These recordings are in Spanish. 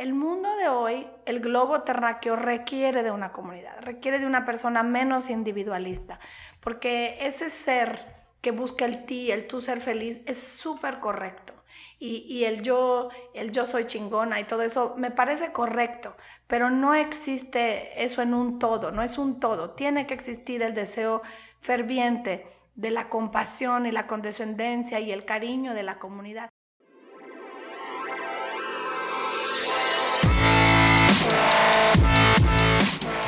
El mundo de hoy, el globo terráqueo requiere de una comunidad, requiere de una persona menos individualista, porque ese ser que busca el ti, el tú ser feliz, es súper correcto. Y, y, el yo, el yo soy chingona y todo eso me parece correcto, pero no existe eso en un todo, no es un todo. Tiene que existir el deseo ferviente de la compasión y la condescendencia y el cariño de la comunidad.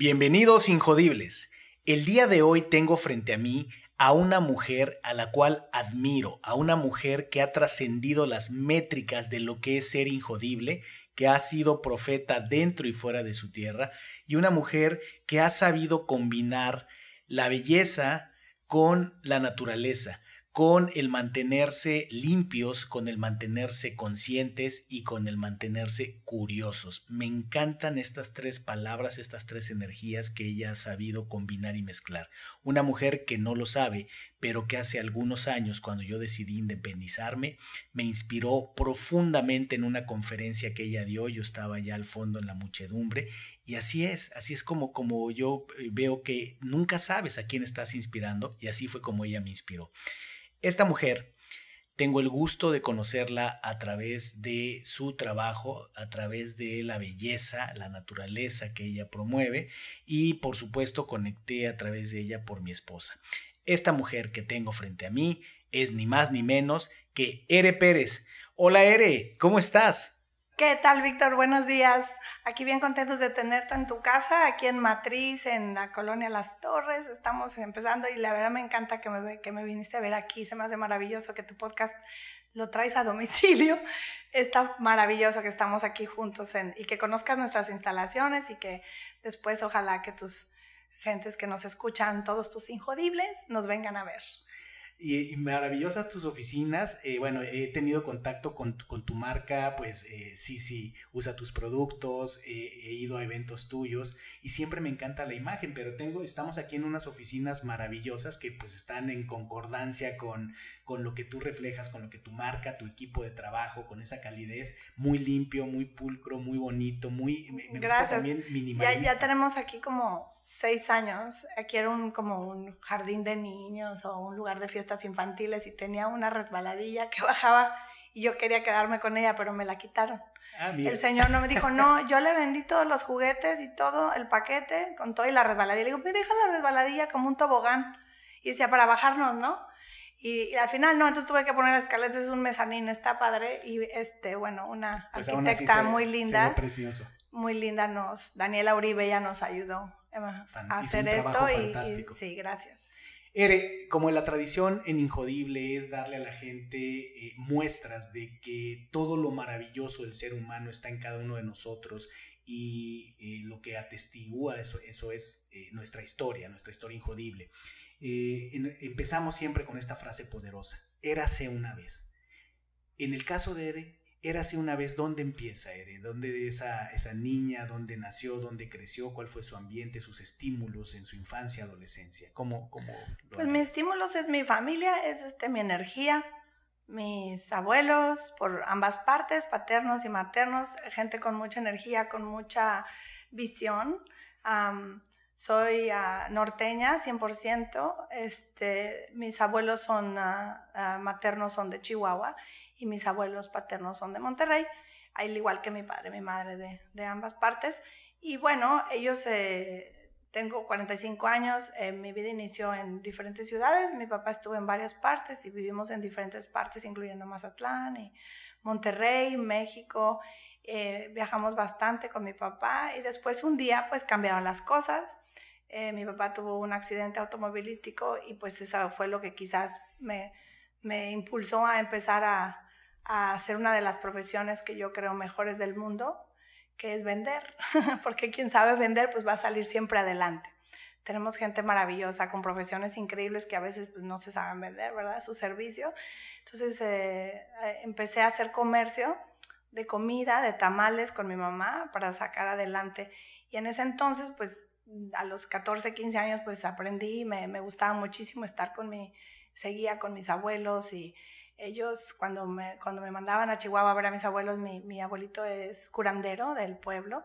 Bienvenidos Injodibles. El día de hoy tengo frente a mí a una mujer a la cual admiro, a una mujer que ha trascendido las métricas de lo que es ser injodible, que ha sido profeta dentro y fuera de su tierra, y una mujer que ha sabido combinar la belleza con la naturaleza, con el mantenerse limpios, con el mantenerse conscientes y con el mantenerse curiosos. Me encantan estas tres palabras, estas tres energías que ella ha sabido combinar y mezclar. Una mujer que no lo sabe, pero que hace algunos años, cuando yo decidí independizarme, me inspiró profundamente en una conferencia que ella dio. Yo estaba ya al fondo en la muchedumbre y así es, así es como, como yo eh, veo que nunca sabes a quién estás inspirando y así fue como ella me inspiró. Esta mujer, tengo el gusto de conocerla a través de su trabajo, a través de la belleza, la naturaleza que ella promueve y por supuesto conecté a través de ella por mi esposa. Esta mujer que tengo frente a mí es ni más ni menos que Ere Pérez. Hola Ere, ¿cómo estás? ¿Qué tal, Víctor? Buenos días. Aquí bien contentos de tenerte en tu casa, aquí en Matriz, en la colonia Las Torres. Estamos empezando y la verdad me encanta que me, que me viniste a ver aquí. Se me hace maravilloso que tu podcast lo traes a domicilio. Está maravilloso que estamos aquí juntos y que conozcas nuestras instalaciones y que después ojalá que tus gentes que nos escuchan, todos tus injodibles, nos vengan a ver y, maravillosas tus oficinas. Eh, bueno, he tenido contacto con, con tu marca, pues eh, sí, sí, usa tus productos, he ido a eventos tuyos y siempre me encanta la imagen, pero tengo, estamos aquí en unas oficinas maravillosas que pues están en concordancia con, con lo que tú reflejas, con lo que tu marca, tu equipo de trabajo, con esa calidez, muy limpio, muy pulcro, muy bonito, muy, me, gusta también minimalista. Ya, ya tenemos aquí como seis años, aquí era un, como un jardín de niños o un lugar de fiestas infantiles y tenía una resbaladilla que bajaba y yo quería quedarme con ella, pero me la quitaron. Ah, el señor no me dijo, no, yo le vendí todos los juguetes y todo el paquete con todo y la resbaladilla. Le digo, me deja la resbaladilla como un tobogán. Y decía, para bajarnos, ¿no? Y, al final no, entonces tuve que poner escaleras, es un mezanín, está padre. Y este, bueno, una pues arquitecta muy linda. precioso. Muy linda nos, Daniela Uribe ya nos ayudó a hacer esto y, sí, gracias. Como la tradición en Injodible es darle a la gente eh, muestras de que todo lo maravilloso del ser humano está en cada uno de nosotros y eh, lo que atestigua eso, eso es eh, nuestra historia, nuestra historia injodible. empezamos siempre con esta frase poderosa, érase una vez. En el caso de Ere, Érase una vez, ¿dónde empieza Ere? ¿Dónde esa, esa niña? ¿Dónde nació? ¿Dónde creció? ¿Cuál fue su ambiente, sus estímulos en su infancia, adolescencia? ¿Cómo, cómo pues mis estímulos es mi familia, es este, mi energía, mis abuelos por ambas partes, paternos y maternos, gente con mucha energía, con mucha visión. soy ah, norteña 100%, este, mis abuelos son ah, ah, maternos son de Chihuahua y mis abuelos paternos son de Monterrey, al igual que mi padre, mi madre de, de ambas partes. Y bueno, ellos, eh, tengo 45 años, eh, mi vida inició en diferentes ciudades, mi papá estuvo en varias partes y vivimos en diferentes partes, incluyendo Mazatlán y Monterrey, México. Eh, viajamos bastante con mi papá y después un día pues cambiaron las cosas. mi papá tuvo un accidente automovilístico y pues eso fue lo que quizás me, me impulsó a empezar a, a hacer una de las profesiones que yo creo mejores del mundo, que es vender, porque quien sabe vender pues va a salir siempre adelante. Tenemos gente maravillosa con profesiones increíbles que a veces pues, no se saben vender, ¿verdad? Su servicio. Entonces eh, eh, empecé a hacer comercio de comida, de tamales con mi mamá para sacar adelante. Y en ese entonces, pues a los 14, 15 años, pues aprendí, me, me gustaba muchísimo estar con mi, seguía con mis abuelos y ellos cuando me, cuando me mandaban a Chihuahua a ver a mis abuelos, mi, mi abuelito es curandero del pueblo,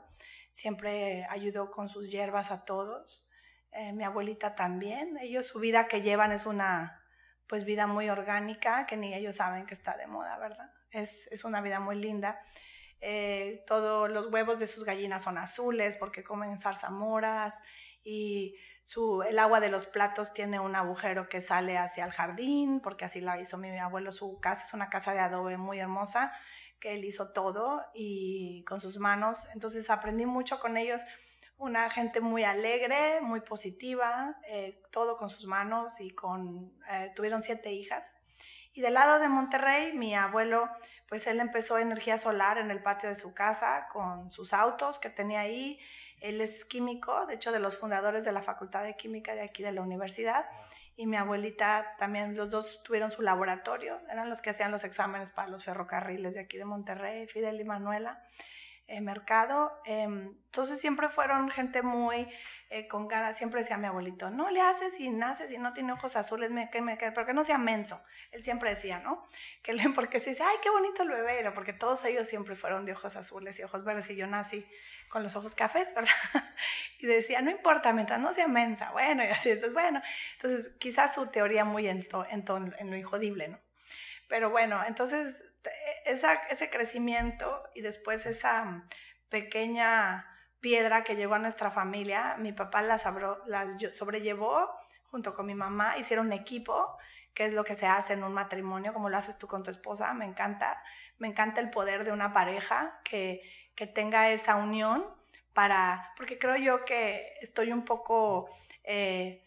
siempre ayudó con sus hierbas a todos, eh, mi abuelita también, ellos su vida que llevan es una pues vida muy orgánica que ni ellos saben que está de moda, ¿verdad? Es, es una vida muy linda. Eh, todos los huevos de sus gallinas son azules porque comen zarzamoras y su, el agua de los platos tiene un agujero que sale hacia el jardín, porque así la hizo mi abuelo. Su casa es una casa de adobe muy hermosa, que él hizo todo y con sus manos. Entonces aprendí mucho con ellos. Una gente muy alegre, muy positiva, eh, todo con sus manos y con, eh, tuvieron siete hijas. Y del lado de Monterrey, mi abuelo, pues él empezó energía solar en el patio de su casa con sus autos que tenía ahí él es químico, de hecho de los fundadores de la Facultad de Química de aquí de la universidad. Y mi abuelita también, los dos tuvieron su laboratorio, eran los que hacían los exámenes para los ferrocarriles de aquí de Monterrey, Fidel y Manuela, eh, Mercado. Em, entonces siempre fueron gente muy eh, con ganas, siempre decía mi abuelito, no le haces y naces y no tiene ojos azules, me, que, me, pero que no sea menso. Él siempre decía, ¿no? Que porque se dice, ay, qué bonito el bebé, porque todos ellos siempre fueron de ojos azules y ojos verdes y yo nací con los ojos cafés, ¿verdad? Y decía, no importa, mientras no sea mensa, bueno, y así, entonces, bueno, entonces quizás su teoría muy en, en, lo injodible, ¿no? Pero bueno, entonces ese crecimiento y después esa pequeña piedra que llegó a nuestra familia, mi papá la, la sobrellevó junto con mi mamá, hicieron equipo, que es lo que se hace en un matrimonio, como lo haces tú con tu esposa, me encanta, me encanta el poder de una pareja que que tenga esa unión para, porque creo yo que estoy un poco eh,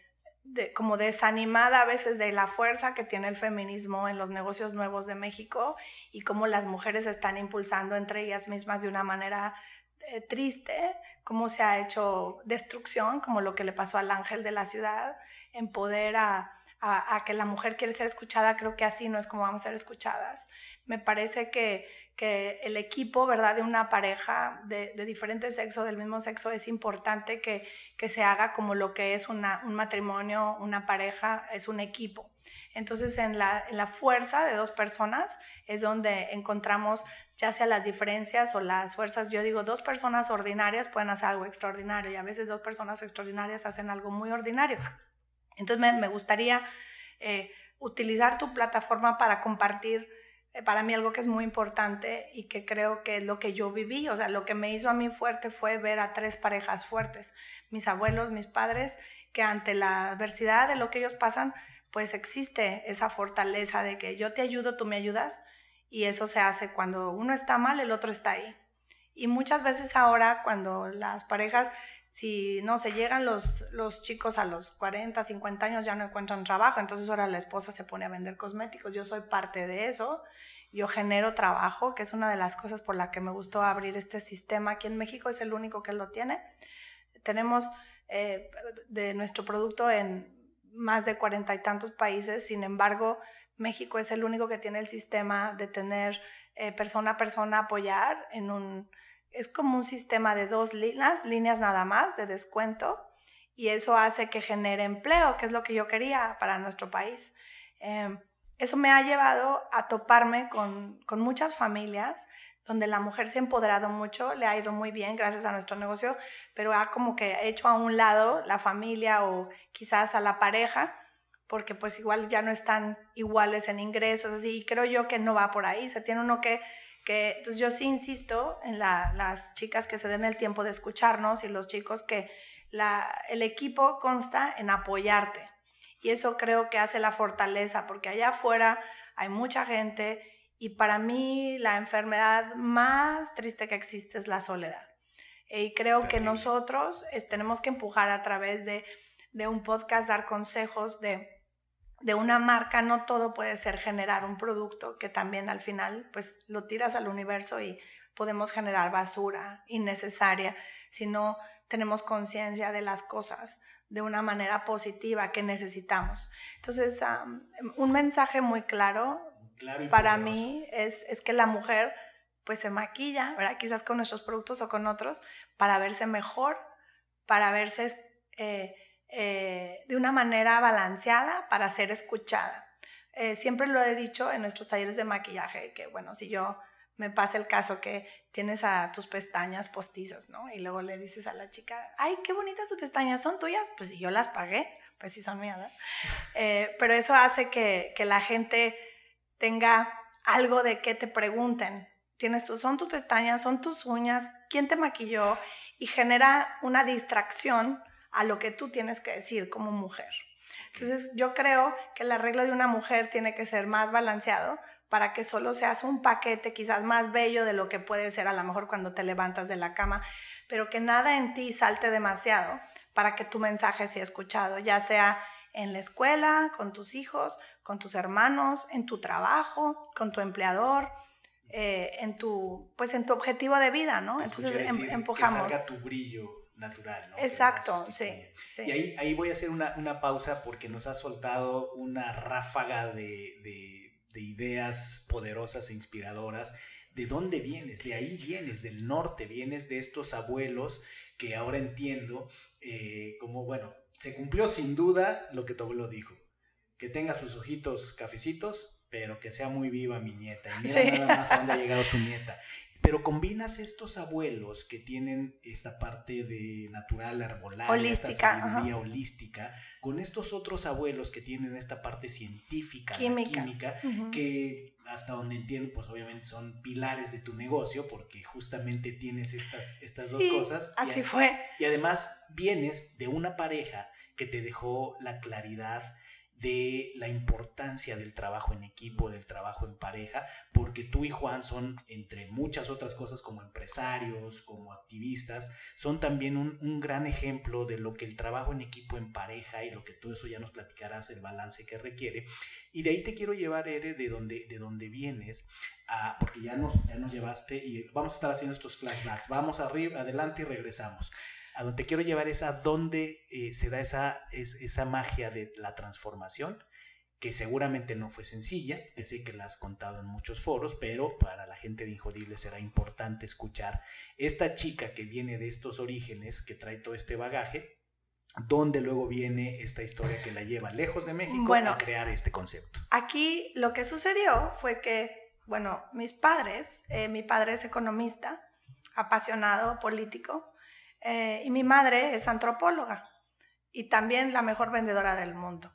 como desanimada a veces de la fuerza que tiene el feminismo en los negocios nuevos de México y cómo las mujeres están impulsando entre ellas mismas de una manera eh, triste, cómo se ha hecho destrucción, como lo que le pasó al ángel de la ciudad, en poder a, a que la mujer quiere ser escuchada, creo que así no es como vamos a ser escuchadas. Me parece que que el equipo, ¿verdad? De una pareja de, de diferente sexo, del mismo sexo, es importante que, que se haga como lo que es una, un matrimonio, una pareja, es un equipo. Entonces, en la, en la fuerza de dos personas es donde encontramos ya sea las diferencias o las fuerzas. Yo digo, dos personas ordinarias pueden hacer algo extraordinario y a veces dos personas extraordinarias hacen algo muy ordinario. Entonces, me, gustaría eh, utilizar tu plataforma para compartir eh, para mí algo que es muy importante y que creo que es lo que yo viví, o sea, lo que me hizo a mí fuerte fue ver a tres parejas fuertes, mis abuelos, mis padres, que ante la adversidad de lo que ellos pasan, pues existe esa fortaleza de que yo te ayudo, tú me ayudas, y eso se hace cuando uno está mal, el otro está ahí. Y muchas veces ahora cuando las parejas, si no se llegan los, los chicos a los 40, 50 años ya no encuentran trabajo, entonces ahora la esposa se pone a vender cosméticos, yo soy parte de eso, yo genero trabajo, que es una de las cosas por la que me gustó abrir este sistema. Aquí en México es el único que lo tiene. Tenemos eh, de nuestro producto en más de cuarenta y tantos países, sin embargo, México es el único que tiene el sistema de tener eh, persona a persona apoyar en un, es como un sistema de dos líneas, líneas nada más de descuento, y eso hace que genere empleo, que es lo que yo quería para nuestro país. Em, eso me ha llevado a toparme con, muchas familias donde la mujer se ha empoderado mucho, le ha ido muy bien gracias a nuestro negocio, pero ha como que hecho a un lado la familia o quizás a la pareja, porque pues igual ya no están iguales en ingresos, así, y creo yo que no va por ahí, se tiene uno que, que entonces yo sí insisto en las chicas que se den el tiempo de escucharnos y los chicos que la, el equipo consta en apoyarte, y eso creo que hace la fortaleza, porque allá afuera hay mucha gente y para mí la enfermedad más triste que existe es la soledad. Y creo que nosotros tenemos que empujar a través de, de un podcast, dar consejos de, de una marca, no todo puede ser generar un producto que también al final pues lo tiras al universo y podemos generar basura innecesaria si no tenemos conciencia de las cosas de una manera positiva que necesitamos. Entonces, un mensaje muy claro, para mí es, es, que la mujer pues se maquilla, ¿verdad? quizás con nuestros productos o con otros, para verse mejor, para verse eh, eh, de una manera balanceada, para ser escuchada. Eh, siempre lo he dicho en nuestros talleres de maquillaje, que bueno, si yo me pasa el caso que tienes a tus pestañas postizas, ¿no? Y luego le dices a la chica, ay, qué bonitas tus pestañas, ¿son tuyas? Pues si yo las pagué, pues sí son mías, ¿no? Eh, pero eso hace que, que, la gente tenga algo de que te pregunten. Tienes tú, son tus pestañas, son tus uñas, ¿quién te maquilló? Y genera una distracción a lo que tú tienes que decir como mujer. Entonces yo creo que el arreglo de una mujer tiene que ser más balanceado para que solo seas un paquete quizás más bello de lo que puede ser a lo mejor cuando te levantas de la cama, pero que nada en ti salte demasiado para que tu mensaje sea escuchado, ya sea en la escuela, con tus hijos, con tus hermanos, en tu trabajo, con tu empleador, eh, en tu pues en tu objetivo de vida, ¿no? Entonces em, empujamos. Que salga tu brillo natural, ¿no? Exacto, sí, Y ahí, ahí voy a hacer una, una, pausa porque nos ha soltado una ráfaga de de ideas poderosas e inspiradoras. ¿De dónde vienes? De ahí vienes, del norte, vienes de estos abuelos que ahora entiendo eh, como, bueno, se cumplió sin duda lo que tu abuelo dijo, que tenga sus ojitos cafecitos, pero que sea muy viva mi nieta. Y mira nada más a dónde ha llegado su nieta. Pero combinas estos abuelos que tienen esta parte de natural arbolaria, holística, esta sabiduría holística, con estos otros abuelos que tienen esta parte científica, química, que hasta donde entiendo, pues obviamente son pilares de tu negocio, porque justamente tienes estas, estas dos cosas. Así fue. Y además vienes de una pareja que te dejó la claridad de la importancia del trabajo en equipo, del trabajo en pareja, porque tú y Juan son, entre muchas otras cosas, como empresarios, como activistas, son también un, gran ejemplo de lo que el trabajo en equipo en pareja y lo que todo eso ya nos platicarás, el balance que requiere. Y de ahí te quiero llevar, Ere, de donde, de donde vienes, porque ya nos, ya nos llevaste y vamos a estar haciendo estos flashbacks. Vamos arriba, adelante y regresamos a donde quiero llevar es a dónde eh, se da esa, esa magia de la transformación, que seguramente no fue sencilla, que sé que la has contado en muchos foros, pero para la gente de Injodible será importante escuchar esta chica que viene de estos orígenes, que trae todo este bagaje, donde luego viene esta historia que la lleva lejos de México a crear este concepto. Aquí lo que sucedió fue que, bueno, mis padres, eh, mi padre es economista, apasionado, político, eh, y mi madre es antropóloga y también la mejor vendedora del mundo.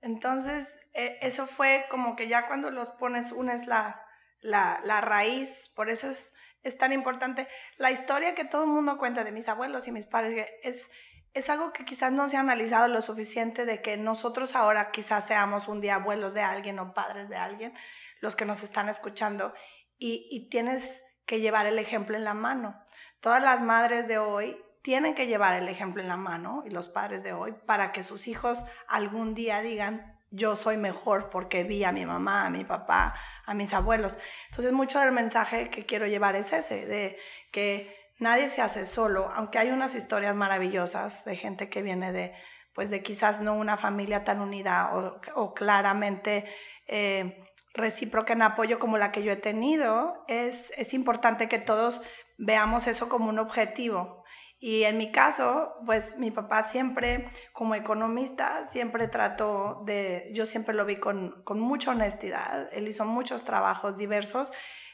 Entonces, eh, eso fue como que ya cuando los pones, unes la, la, la raíz, por eso es, es, tan importante. La historia que todo el mundo cuenta de mis abuelos y mis padres es, es algo que quizás no se ha analizado lo suficiente de que nosotros ahora quizás seamos un día abuelos de alguien o padres de alguien, los que nos están escuchando, y, y tienes que llevar el ejemplo en la mano. Todas las madres de hoy tienen que llevar el ejemplo en la mano y los padres de hoy para que sus hijos algún día digan, yo soy mejor porque vi a mi mamá, a mi papá, a mis abuelos. Entonces mucho del mensaje que quiero llevar es ese, de que nadie se hace solo, aunque hay unas historias maravillosas de gente que viene de, pues de quizás no una familia tan unida o, claramente eh, recíproca en apoyo como la que yo he tenido, es, es importante que todos veamos eso como un objetivo. Y en mi caso, pues mi papá siempre, como economista, siempre trató de, yo siempre lo vi con, con mucha honestidad. Él hizo muchos trabajos diversos.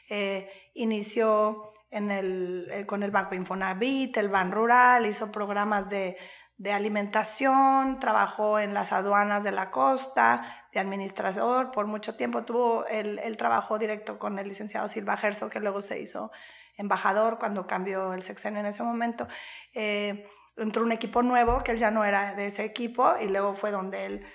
Eh, inició en el, con el Banco Infonavit, el Ban Rural, hizo programas de, de alimentación, trabajó en las aduanas de la costa, de administrador, por mucho tiempo tuvo el, el trabajo directo con el licenciado Silva Gerso, que luego se hizo embajador cuando cambió el sexenio en ese momento. Eh, entró un equipo nuevo, que él ya no era de ese equipo, y luego fue donde él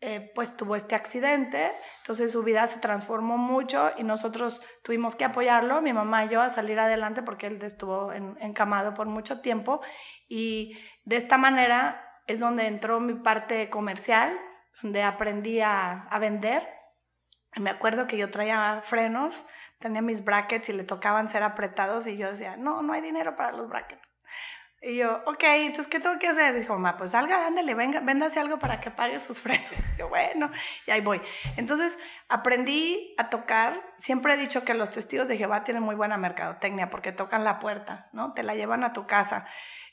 eh, pues tuvo este accidente, entonces su vida se transformó mucho y nosotros tuvimos que apoyarlo, mi mamá y yo, a salir adelante porque él estuvo encamado por mucho tiempo y de esta manera es donde entró mi parte comercial, donde aprendí a, a vender. Me acuerdo que yo traía frenos tenía mis brackets y le tocaban ser apretados y yo decía, no, no hay dinero para los brackets. Y yo, ok, entonces, ¿qué tengo que hacer? dijo, mamá, pues salga, ándale, venga, véndase algo para que pague sus frenos. Y yo, bueno, y ahí voy. Entonces, aprendí a tocar. Siempre he dicho que los testigos de Jehová tienen muy buena mercadotecnia porque tocan la puerta, ¿no? Te la llevan a tu casa.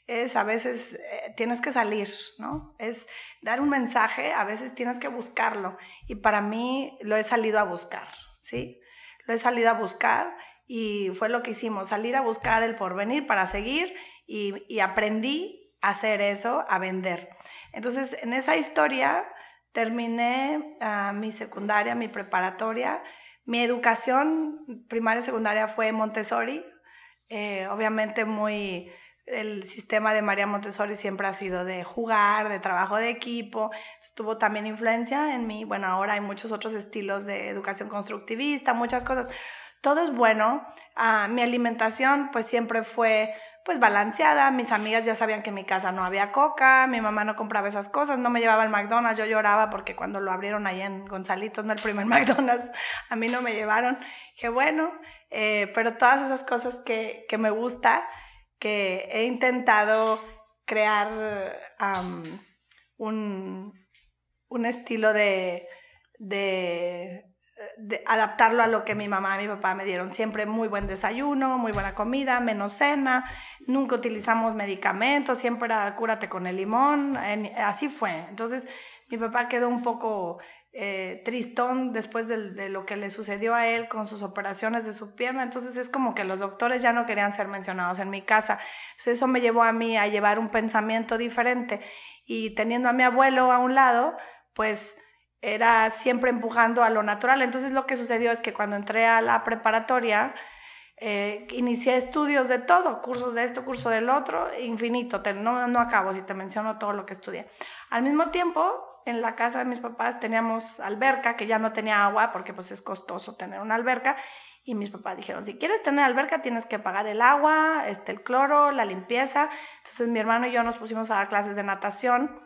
Es a veces eh, tienes que salir, ¿no? Es dar un mensaje, a veces tienes que buscarlo. Y para mí lo he salido a buscar, ¿sí? Lo he salido a buscar y fue lo que hicimos, salir a buscar el porvenir para seguir y, aprendí a hacer eso, a vender. Entonces, en esa historia terminé ah, mi secundaria, mi preparatoria. Mi educación primaria y secundaria fue Montessori, eh, obviamente muy el sistema de María Montessori siempre ha sido de jugar, de trabajo de equipo, tuvo también influencia en mí. Bueno, ahora hay muchos otros estilos de educación constructivista, muchas cosas. Todo es bueno. Ah, mi alimentación pues siempre fue pues balanceada. Mis amigas ya sabían que en mi casa no había coca, mi mamá no compraba esas cosas, no me llevaba al McDonald's, yo lloraba porque cuando lo abrieron ahí en Gonzalitos, no el primer McDonald's, a mí no me llevaron. Qué bueno, eh, pero todas esas cosas que, que, me gusta, que he intentado crear un, un, estilo de, de adaptarlo a lo que mi mamá y mi papá me dieron. Siempre muy buen desayuno, muy buena comida, menos cena, nunca utilizamos medicamentos, siempre era cúrate con el limón, así fue. Entonces mi papá quedó un poco eh, tristón después de, de, lo que le sucedió a él con sus operaciones de su pierna, entonces es como que los doctores ya no querían ser mencionados en mi casa. Entonces eso me llevó a mí a llevar un pensamiento diferente y teniendo a mi abuelo a un lado, pues era siempre empujando a lo natural. Entonces lo que sucedió es que cuando entré a la preparatoria, eh, inicié estudios de todo, cursos de esto, curso del otro, infinito, no, no acabo si te menciono todo lo que estudié. Al mismo tiempo, en la casa de mis papás teníamos alberca, que ya no tenía agua porque pues es costoso tener una alberca, y mis papás dijeron, si quieres tener alberca tienes que pagar el agua, este, el cloro, la limpieza. Entonces mi hermano y yo nos pusimos a dar clases de natación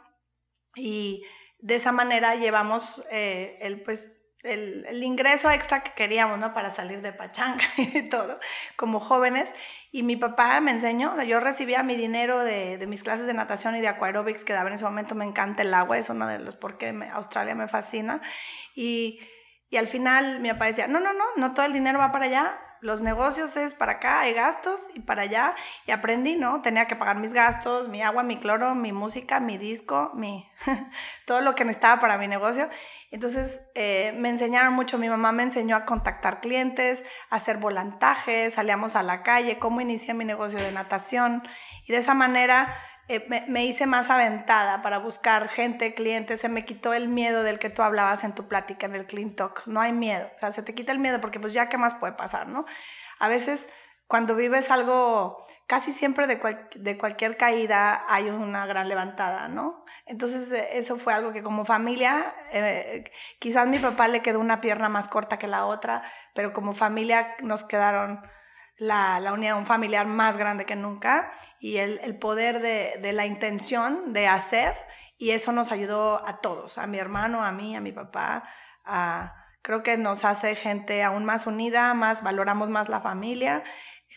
y de esa manera llevamos eh, el, pues, el, el, ingreso extra que queríamos, ¿no? Para salir de pachanga y todo, como jóvenes. Y mi papá me enseñó, yo recibía mi dinero de, de mis clases de natación y de aquarobics, que daba en ese momento, me encanta el agua, es uno de los por qué Australia me fascina. Y, y al final mi papá decía, no, no, no, no todo el dinero va para allá, los negocios es para acá, hay gastos y para allá. Y aprendí, ¿no? Tenía que pagar mis gastos, mi agua, mi cloro, mi música, mi disco, mi todo lo que necesitaba para mi negocio. Entonces eh, me enseñaron mucho, mi mamá me enseñó a contactar clientes, a hacer volantajes, salíamos a la calle, cómo inicié mi negocio de natación. Y de esa manera eh, me, hice más aventada para buscar gente, clientes, se me quitó el miedo del que tú hablabas en tu plática, en el Clean Talk. No hay miedo, o sea, se te quita el miedo porque pues ya qué más puede pasar, ¿no? A veces cuando vives algo, casi siempre de, de cualquier caída hay una gran levantada, ¿no? Entonces eh, eso fue algo que como familia, eh, quizás mi papá le quedó una pierna más corta que la otra, pero como familia nos quedaron la, la, unión familiar más grande que nunca y el, el poder de, de, la intención de hacer y eso nos ayudó a todos, a mi hermano, a mí, a mi papá, a, creo que nos hace gente aún más unida, más valoramos más la familia,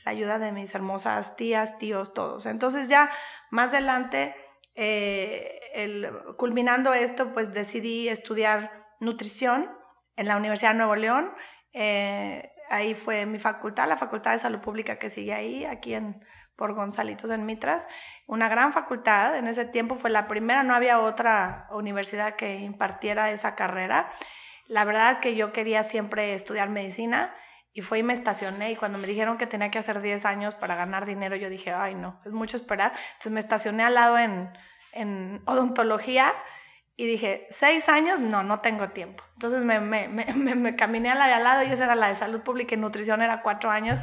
la ayuda de mis hermosas tías, tíos, todos. Entonces ya más adelante, eh, culminando esto, pues decidí estudiar nutrición en la Universidad de Nuevo León. Eh, ahí fue mi facultad, la Facultad de Salud Pública que sigue ahí, aquí en, por Gonzalitos en Mitras. Una gran facultad, en ese tiempo fue la primera, no había otra universidad que impartiera esa carrera. La verdad que yo quería siempre estudiar medicina y fue y me estacioné y cuando me dijeron que tenía que hacer 10 años para ganar dinero, yo dije, ay no, es mucho esperar. Entonces me estacioné al lado en, en odontología y dije, seis años, no, no tengo tiempo. Entonces me, me, me, me, caminé a la de al lado y esa era la de salud pública y nutrición, era cuatro años.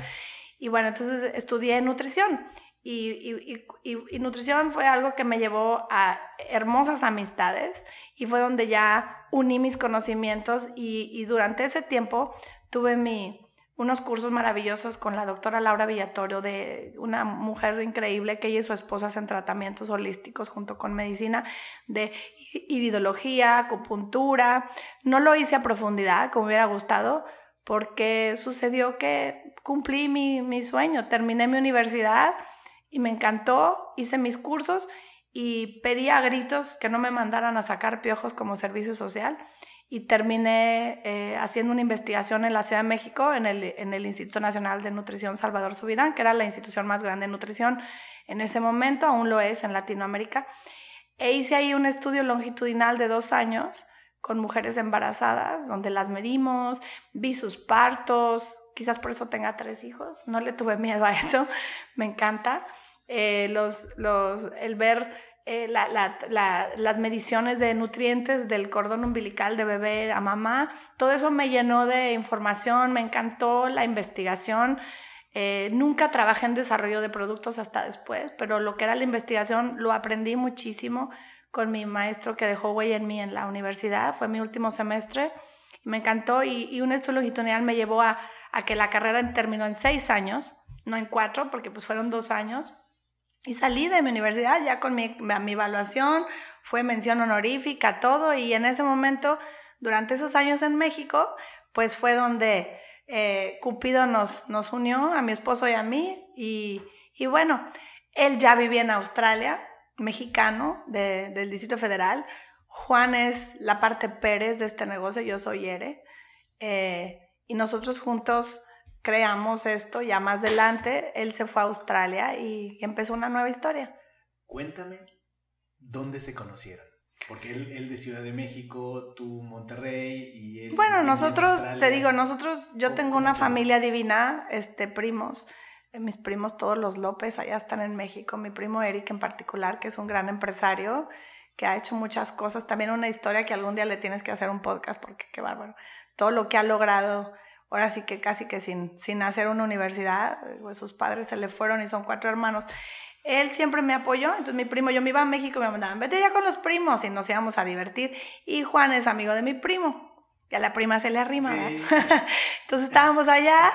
Y bueno, entonces estudié nutrición. Y, y, y, y, nutrición fue algo que me llevó a hermosas amistades y fue donde ya uní mis conocimientos y, durante ese tiempo tuve mi, unos cursos maravillosos con la doctora Laura Villatorio, de una mujer increíble que ella y su esposa hacen tratamientos holísticos junto con medicina de iridología, acupuntura. No lo hice a profundidad como hubiera gustado, porque sucedió que cumplí mi, mi sueño, terminé mi universidad y me encantó, hice mis cursos y pedí a gritos que no me mandaran a sacar piojos como servicio social y terminé eh, haciendo una investigación en la Ciudad de México, en el, Instituto Nacional de Nutrición Salvador Subirán, que era la institución más grande de nutrición en ese momento, aún lo es en Latinoamérica. E hice ahí un estudio longitudinal de dos años con mujeres embarazadas, donde las medimos, vi sus partos, quizás por eso tenga tres hijos, no le tuve miedo a eso, me encanta. Eh, los, los, el ver eh, las mediciones de nutrientes del cordón umbilical de bebé a mamá, todo eso me llenó de información, me encantó la investigación. Eh, nunca trabajé en desarrollo de productos hasta después, pero lo que era la investigación lo aprendí muchísimo con mi maestro que dejó huella en mí en la universidad, fue mi último semestre, me encantó y, un estudio longitudinal me llevó a, a, que la carrera terminó en seis años, no en cuatro, porque pues fueron dos años, y salí de mi universidad ya con mi, mi evaluación, fue mención honorífica, todo, y en ese momento, durante esos años en México, pues fue donde eh, Cupido nos, nos unió, a mi esposo y a mí, y, y bueno, él ya vivía en Australia, mexicano del Distrito Federal. Juan es la parte Pérez de este negocio, yo soy Ere. Eh, y nosotros juntos creamos esto, ya más adelante él se fue a Australia y empezó una nueva historia. Cuéntame dónde se conocieron. Porque él, él de Ciudad de México, tú Monterrey y él... Bueno, nosotros, te digo, nosotros, yo tengo una familia divina, este, primos, eh, mis primos todos los López allá están en México, mi primo Eric en particular, que es un gran empresario, que ha hecho muchas cosas, también una historia que algún día le tienes que hacer un podcast, porque qué bárbaro, todo lo que ha logrado ahora sí que casi que sin, sin hacer una universidad, pues sus padres se le fueron y son cuatro hermanos. Él siempre me apoyó, entonces mi primo, yo me iba a México y me mandaban, vete ya con los primos y nos íbamos a divertir. Y Juan es amigo de mi primo, y a la prima se le arrima, entonces estábamos allá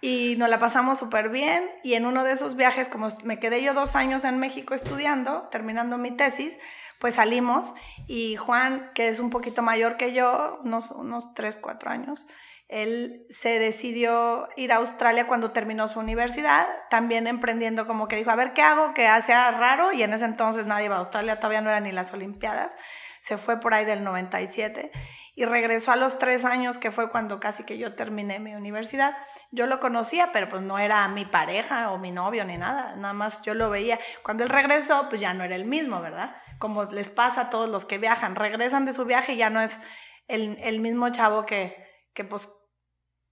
y nos la pasamos súper bien y en uno de esos viajes, como me quedé yo dos años en México estudiando, terminando mi tesis, pues salimos y Juan, que es un poquito mayor que yo, unos, unos tres, cuatro años, él se decidió ir a Australia cuando terminó su universidad, también emprendiendo como que dijo, a ver qué hago, que sea raro, y en ese entonces nadie iba a Australia, todavía no eran ni las Olimpiadas, se fue por ahí del 97 y regresó a los tres años, que fue cuando casi que yo terminé mi universidad. Yo lo conocía, pero pues no era mi pareja o mi novio ni nada, nada más yo lo veía. Cuando él regresó, pues ya no era el mismo, ¿verdad? Como les pasa a todos los que viajan, regresan de su viaje y ya no es el, el mismo chavo que, que pues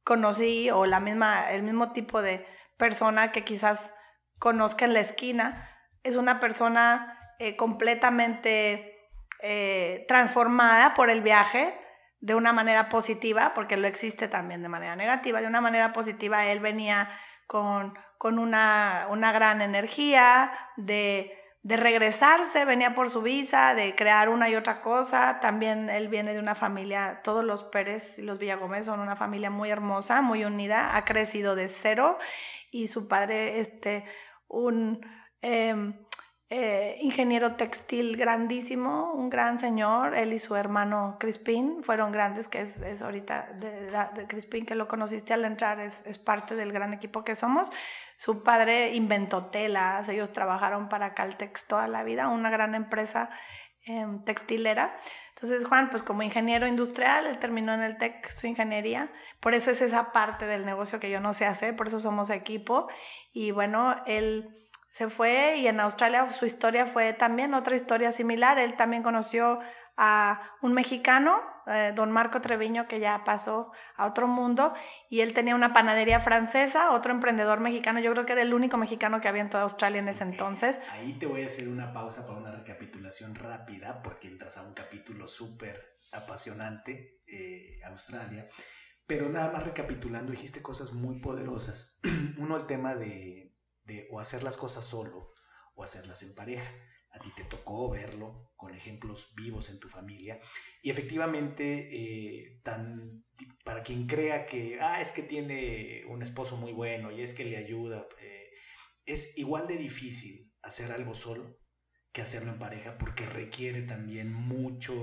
conocí o la misma, el mismo tipo de persona que quizás conozca en la esquina, es una persona eh, completamente eh, transformada por el viaje de una manera positiva, porque lo existe también de manera negativa, de una manera positiva él venía con, con una, una gran energía de de regresarse, venía por su visa, de crear una y otra cosa. También él viene de una familia, todos los Pérez y los Villagómez son una familia muy hermosa, muy unida, ha crecido de cero y su padre, este, un em, eh, ingeniero textil grandísimo, un gran señor, él y su hermano Crispín fueron grandes, que es, es ahorita de, Crispín que lo conociste al entrar, es, es parte del gran equipo que somos. Su padre inventó telas, ellos trabajaron para Caltex toda la vida, una gran empresa em, textilera. Entonces Juan, pues como ingeniero industrial, él terminó en el TEC su ingeniería, por eso es esa parte del negocio que yo no sé hacer, por eso somos equipo. Y bueno, él se fue y en Australia su historia fue también otra historia similar, él también conoció a un mexicano, eh, don Marco Treviño, que ya pasó a otro mundo, y él tenía una panadería francesa, otro emprendedor mexicano, yo creo que era el único mexicano que había en toda Australia en ese entonces. Ahí te voy a hacer una pausa para una recapitulación rápida, porque entras a un capítulo súper apasionante, eh, Australia, pero nada más recapitulando, dijiste cosas muy poderosas. Uno, el tema de, de o hacer las cosas solo o hacerlas en pareja a ti te tocó verlo con ejemplos vivos en tu familia. Y efectivamente, eh, tan, para quien crea que, ah, es que tiene un esposo muy bueno y es que le ayuda, eh, es igual de difícil hacer algo solo que hacerlo en pareja porque requiere también mucho,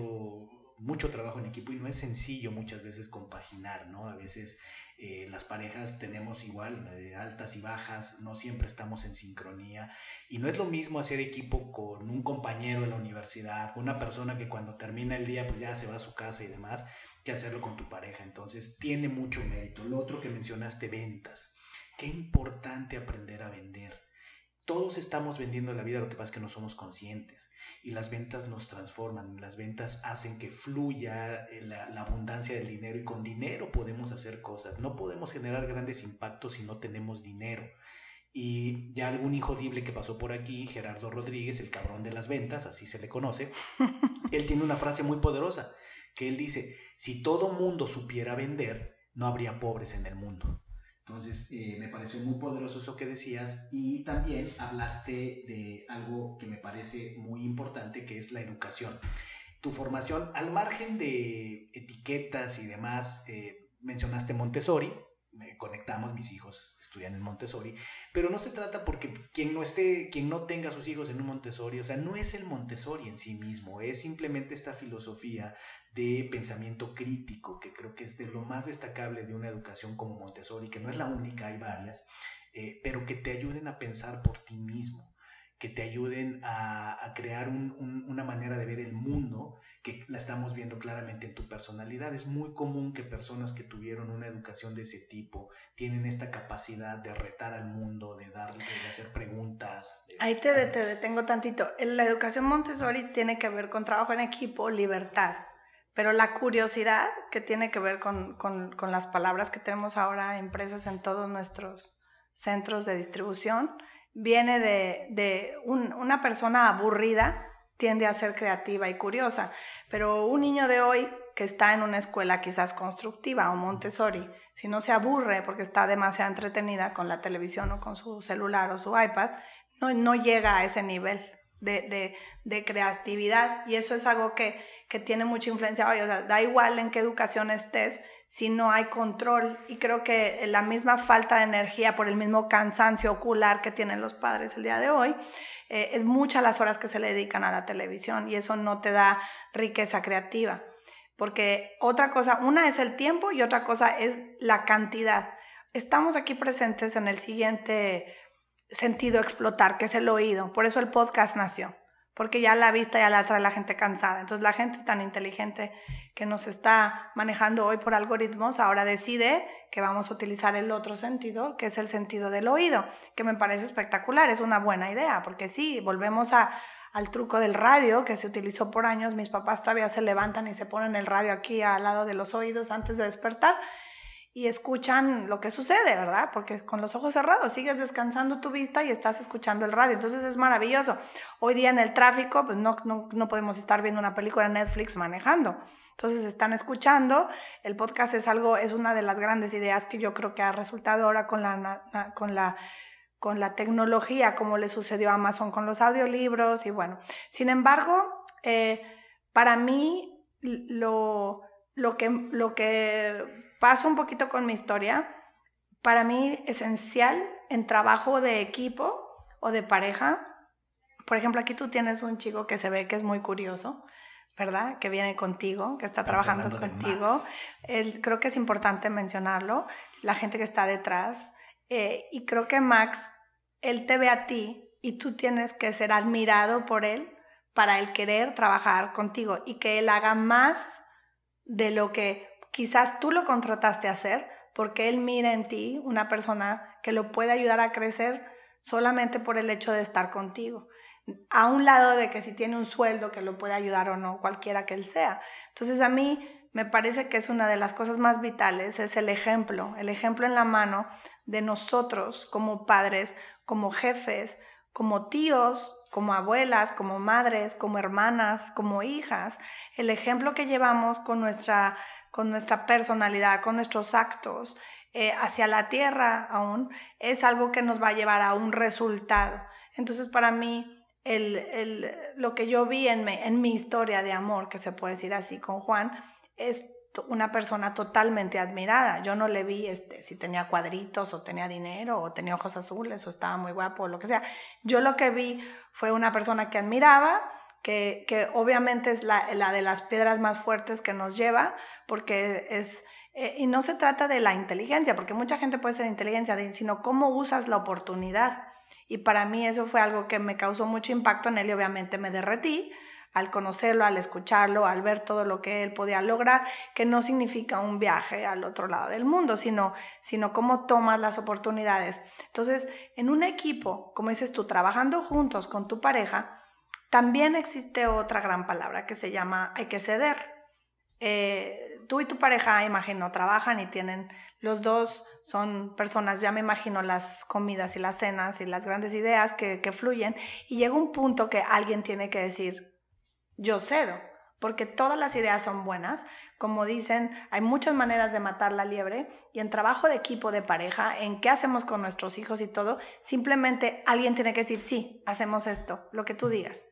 mucho trabajo en equipo y no es sencillo muchas veces compaginar, ¿no? A veces eh, las parejas tenemos igual eh, altas y bajas, no siempre estamos en sincronía y no es lo mismo hacer equipo con un compañero en la universidad, con una persona que cuando termina el día pues ya se va a su casa y demás, que hacerlo con tu pareja. Entonces tiene mucho mérito. Lo otro que mencionaste, ventas. Qué importante aprender a vender todos estamos vendiendo la vida, lo que pasa es que no somos conscientes y las ventas nos transforman, las ventas hacen que fluya eh, la, abundancia del dinero y con dinero podemos hacer cosas. No podemos generar grandes impactos si no tenemos dinero. Y ya algún injodible que pasó por aquí, Gerardo Rodríguez, el cabrón de las ventas, así se le conoce, él tiene una frase muy poderosa que él dice, si todo mundo supiera vender, no habría pobres en el mundo. Entonces, eh, me pareció muy poderoso eso que decías y también hablaste de algo que me parece muy importante, que es la educación. Tu formación, al margen de etiquetas y demás, eh, mencionaste Montessori, conectamos, mis hijos estudian en Montessori, pero no se trata porque quien no esté, quien no tenga sus hijos en un Montessori, o sea, no es el Montessori en sí mismo, es simplemente esta filosofía de pensamiento crítico, que creo que es de lo más destacable de una educación como Montessori, que no es la única, hay varias, eh, pero que te ayuden a pensar por ti mismo que te ayuden a, crear una manera de ver el mundo que la estamos viendo claramente en tu personalidad. Es muy común que personas que tuvieron una educación de ese tipo tienen esta capacidad de retar al mundo, de darle, de hacer preguntas. Ahí te, te detengo tantito. La educación Montessori tiene que ver con trabajo en equipo, libertad. Pero la curiosidad que tiene que ver con, con, con las palabras que tenemos ahora impresas en todos nuestros centros de distribución, viene de, una persona aburrida, tiende a ser creativa y curiosa, pero un niño de hoy que está en una escuela quizás constructiva o Montessori, si no se aburre porque está demasiado entretenida con la televisión o con su celular o su iPad, no, no llega a ese nivel de, creatividad. Y eso es algo que, que tiene mucha influencia. Hoy, o sea, da igual en qué educación estés, si no hay control. Y creo que la misma falta de energía por el mismo cansancio ocular que tienen los padres el día de hoy, eh, es muchas las horas que se le dedican a la televisión y eso no te da riqueza creativa. Porque otra cosa, una es el tiempo y otra cosa es la cantidad. Estamos aquí presentes en el siguiente sentido explotar, que es el oído. Por eso el podcast nació porque ya la vista ya la trae la gente cansada. Entonces la gente tan inteligente que nos está manejando hoy por algoritmos ahora decide que vamos a utilizar el otro sentido, que es el sentido del oído, que me parece espectacular, es una buena idea, porque sí, volvemos al truco del radio que se utilizó por años, mis papás todavía se levantan y se ponen el radio aquí al lado de los oídos antes de despertar y escuchan lo que sucede, ¿verdad? Porque con los ojos cerrados sigues descansando tu vista y estás escuchando el radio. Entonces es maravilloso. Hoy día en el tráfico, pues no, no, no podemos estar viendo una película Netflix manejando. Entonces están escuchando. El podcast es algo, es una de las grandes ideas que yo creo que ha resultado ahora con la, con la, con la tecnología, como le sucedió a Amazon con los audiolibros y bueno. Sin embargo, eh, para mí lo, lo, que, lo que paso un poquito con mi historia. Para mí, esencial en trabajo de equipo o de pareja. Por ejemplo, aquí tú tienes un chico que se ve que es muy curioso, ¿verdad? Que viene contigo, que está trabajando contigo. creo que es importante mencionarlo, la gente que está detrás. Eh, y creo que Max, él te ve a ti y tú tienes que ser admirado por él para el querer trabajar contigo y que él haga más de lo que quizás tú lo contrataste a hacer porque él mira en ti una persona que lo puede ayudar a crecer solamente por el hecho de estar contigo. A un lado de que si tiene un sueldo que lo puede ayudar o no, cualquiera que él sea. Entonces a mí me parece que es una de las cosas más vitales, es el ejemplo, el ejemplo en la mano de nosotros como padres, como jefes, como tíos, como abuelas, como madres, como hermanas, como hijas, el ejemplo que llevamos con nuestra con nuestra personalidad, con nuestros actos eh, hacia la tierra aún, es algo que nos va a llevar a un resultado. Entonces, para mí, el, lo que yo vi en, en mi historia de amor, que se puede decir así con Juan, es una persona totalmente admirada. Yo no le vi este, si tenía cuadritos o tenía dinero o tenía ojos azules o estaba muy guapo o lo que sea. Yo lo que vi fue una persona que admiraba, que, que obviamente es la, la, de las piedras más fuertes que nos lleva, porque es... Eh, y no se trata de la inteligencia, porque mucha gente puede ser inteligencia, sino cómo usas la oportunidad. Y para mí eso fue algo que me causó mucho impacto en él y obviamente me derretí, al conocerlo, al escucharlo, al ver todo lo que él podía lograr, que no significa un viaje al otro lado del mundo, sino, sino cómo tomas las oportunidades. Entonces, en un equipo, como dices tú, trabajando juntos con tu pareja, también existe otra gran palabra que se llama hay que ceder. Eh, tú y tu pareja, imagino, trabajan y tienen, los dos son personas, ya me imagino las comidas y las cenas y las grandes ideas que, que fluyen, y llega un punto que alguien tiene que decir, yo cedo, porque todas las ideas son buenas. Como dicen, hay muchas maneras de matar la liebre y en trabajo de equipo, de pareja, en qué hacemos con nuestros hijos y todo, simplemente alguien tiene que decir, sí, hacemos esto, lo que tú digas.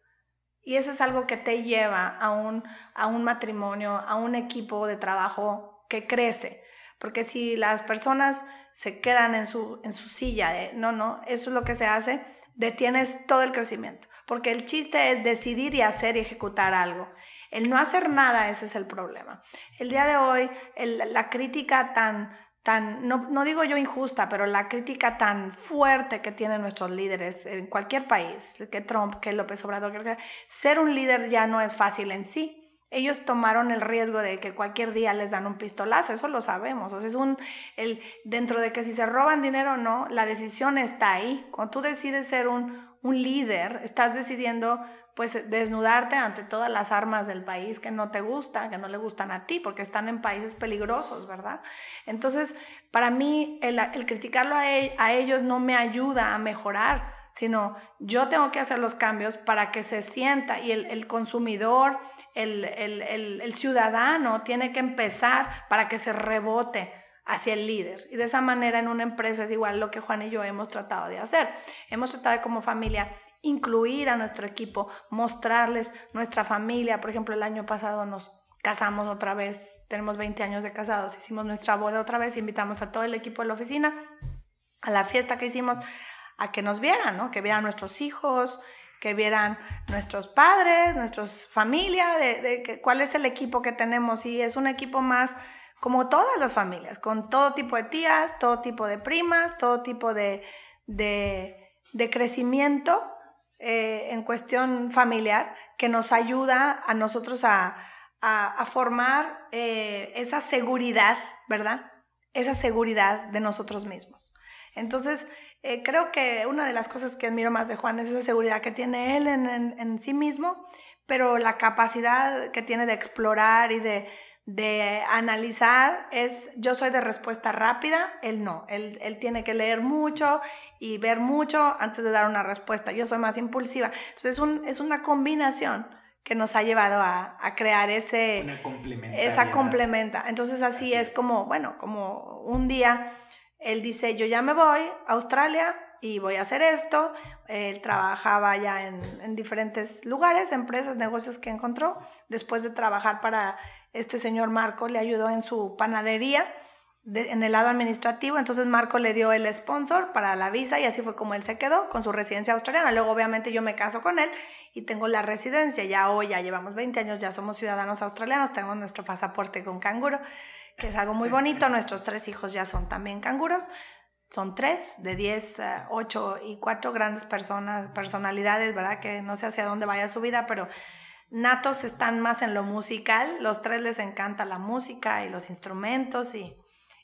Y eso es algo que te lleva a un, a un matrimonio, a un equipo de trabajo que crece. Porque si las personas se quedan en su, en su silla de, no, no, eso es lo que se hace, detienes todo el crecimiento porque el chiste es decidir y hacer y ejecutar algo. El no hacer nada, ese es el problema. El día de hoy, la crítica tan, no, no, digo yo injusta, pero la crítica tan fuerte que tienen nuestros líderes en cualquier país, que Trump, que López Obrador, que, ser un líder ya no es fácil en sí. Ellos tomaron el riesgo de que cualquier día les dan un pistolazo, eso lo sabemos. Es un, el, dentro de que si se roban dinero o no, la decisión está ahí. Cuando tú decides ser un, un líder, estás decidiendo pues desnudarte ante todas las armas del país que no te gustan, que no le gustan a ti, porque están en países peligrosos, ¿verdad? Entonces, para mí, el, criticarlo a, e, a, ellos no me ayuda a mejorar, sino yo tengo que hacer los cambios para que se sienta y el, el consumidor, el ciudadano tiene que empezar para que se rebote hacia el líder. Y de esa manera en una empresa es igual lo que Juan y yo hemos tratado de hacer. Hemos tratado de como familia incluir a nuestro equipo, mostrarles nuestra familia. Por ejemplo, el año pasado nos casamos otra vez, tenemos 20 años de casados, hicimos nuestra boda otra vez, invitamos a todo el equipo de la oficina a la fiesta que hicimos a que nos vieran, ¿no? que vieran nuestros hijos, que vieran nuestros padres, nuestras familia, de, de, cuál es el equipo que tenemos y es un equipo más como todas las familias, con todo tipo de tías, todo tipo de primas, todo tipo de, de, crecimiento eh, en cuestión familiar que nos ayuda a nosotros a, a, formar eh, esa seguridad, ¿verdad? Esa seguridad de nosotros mismos. Entonces, eh, creo que una de las cosas que admiro más de Juan es esa seguridad que tiene él en, en sí mismo, pero la capacidad que tiene de explorar y de, de analizar es, yo soy de respuesta rápida, él no, él, él, tiene que leer mucho y ver mucho antes de dar una respuesta, yo soy más impulsiva. Entonces es, un, es una combinación que nos ha llevado a, a crear ese, esa complementa. Entonces así, es, como, bueno, como un día él dice, yo ya me voy a Australia y voy a hacer esto. Él trabajaba ya en, en diferentes lugares, empresas, negocios que encontró, después de trabajar para este señor Marco le ayudó en su panadería, en el lado administrativo, entonces Marco le dio el sponsor para la visa y así fue como él se quedó con su residencia australiana. Luego obviamente yo me caso con él y tengo la residencia, ya hoy ya llevamos 20 años, ya somos ciudadanos australianos, tenemos nuestro pasaporte con canguro, que es algo muy bonito, nuestros tres hijos ya son también canguros, son tres, de 10, 8 eh, y 4 grandes personas, personalidades, ¿verdad? Que no sé hacia dónde vaya su vida, pero natos están más en lo musical, los tres les encanta la música y los instrumentos y,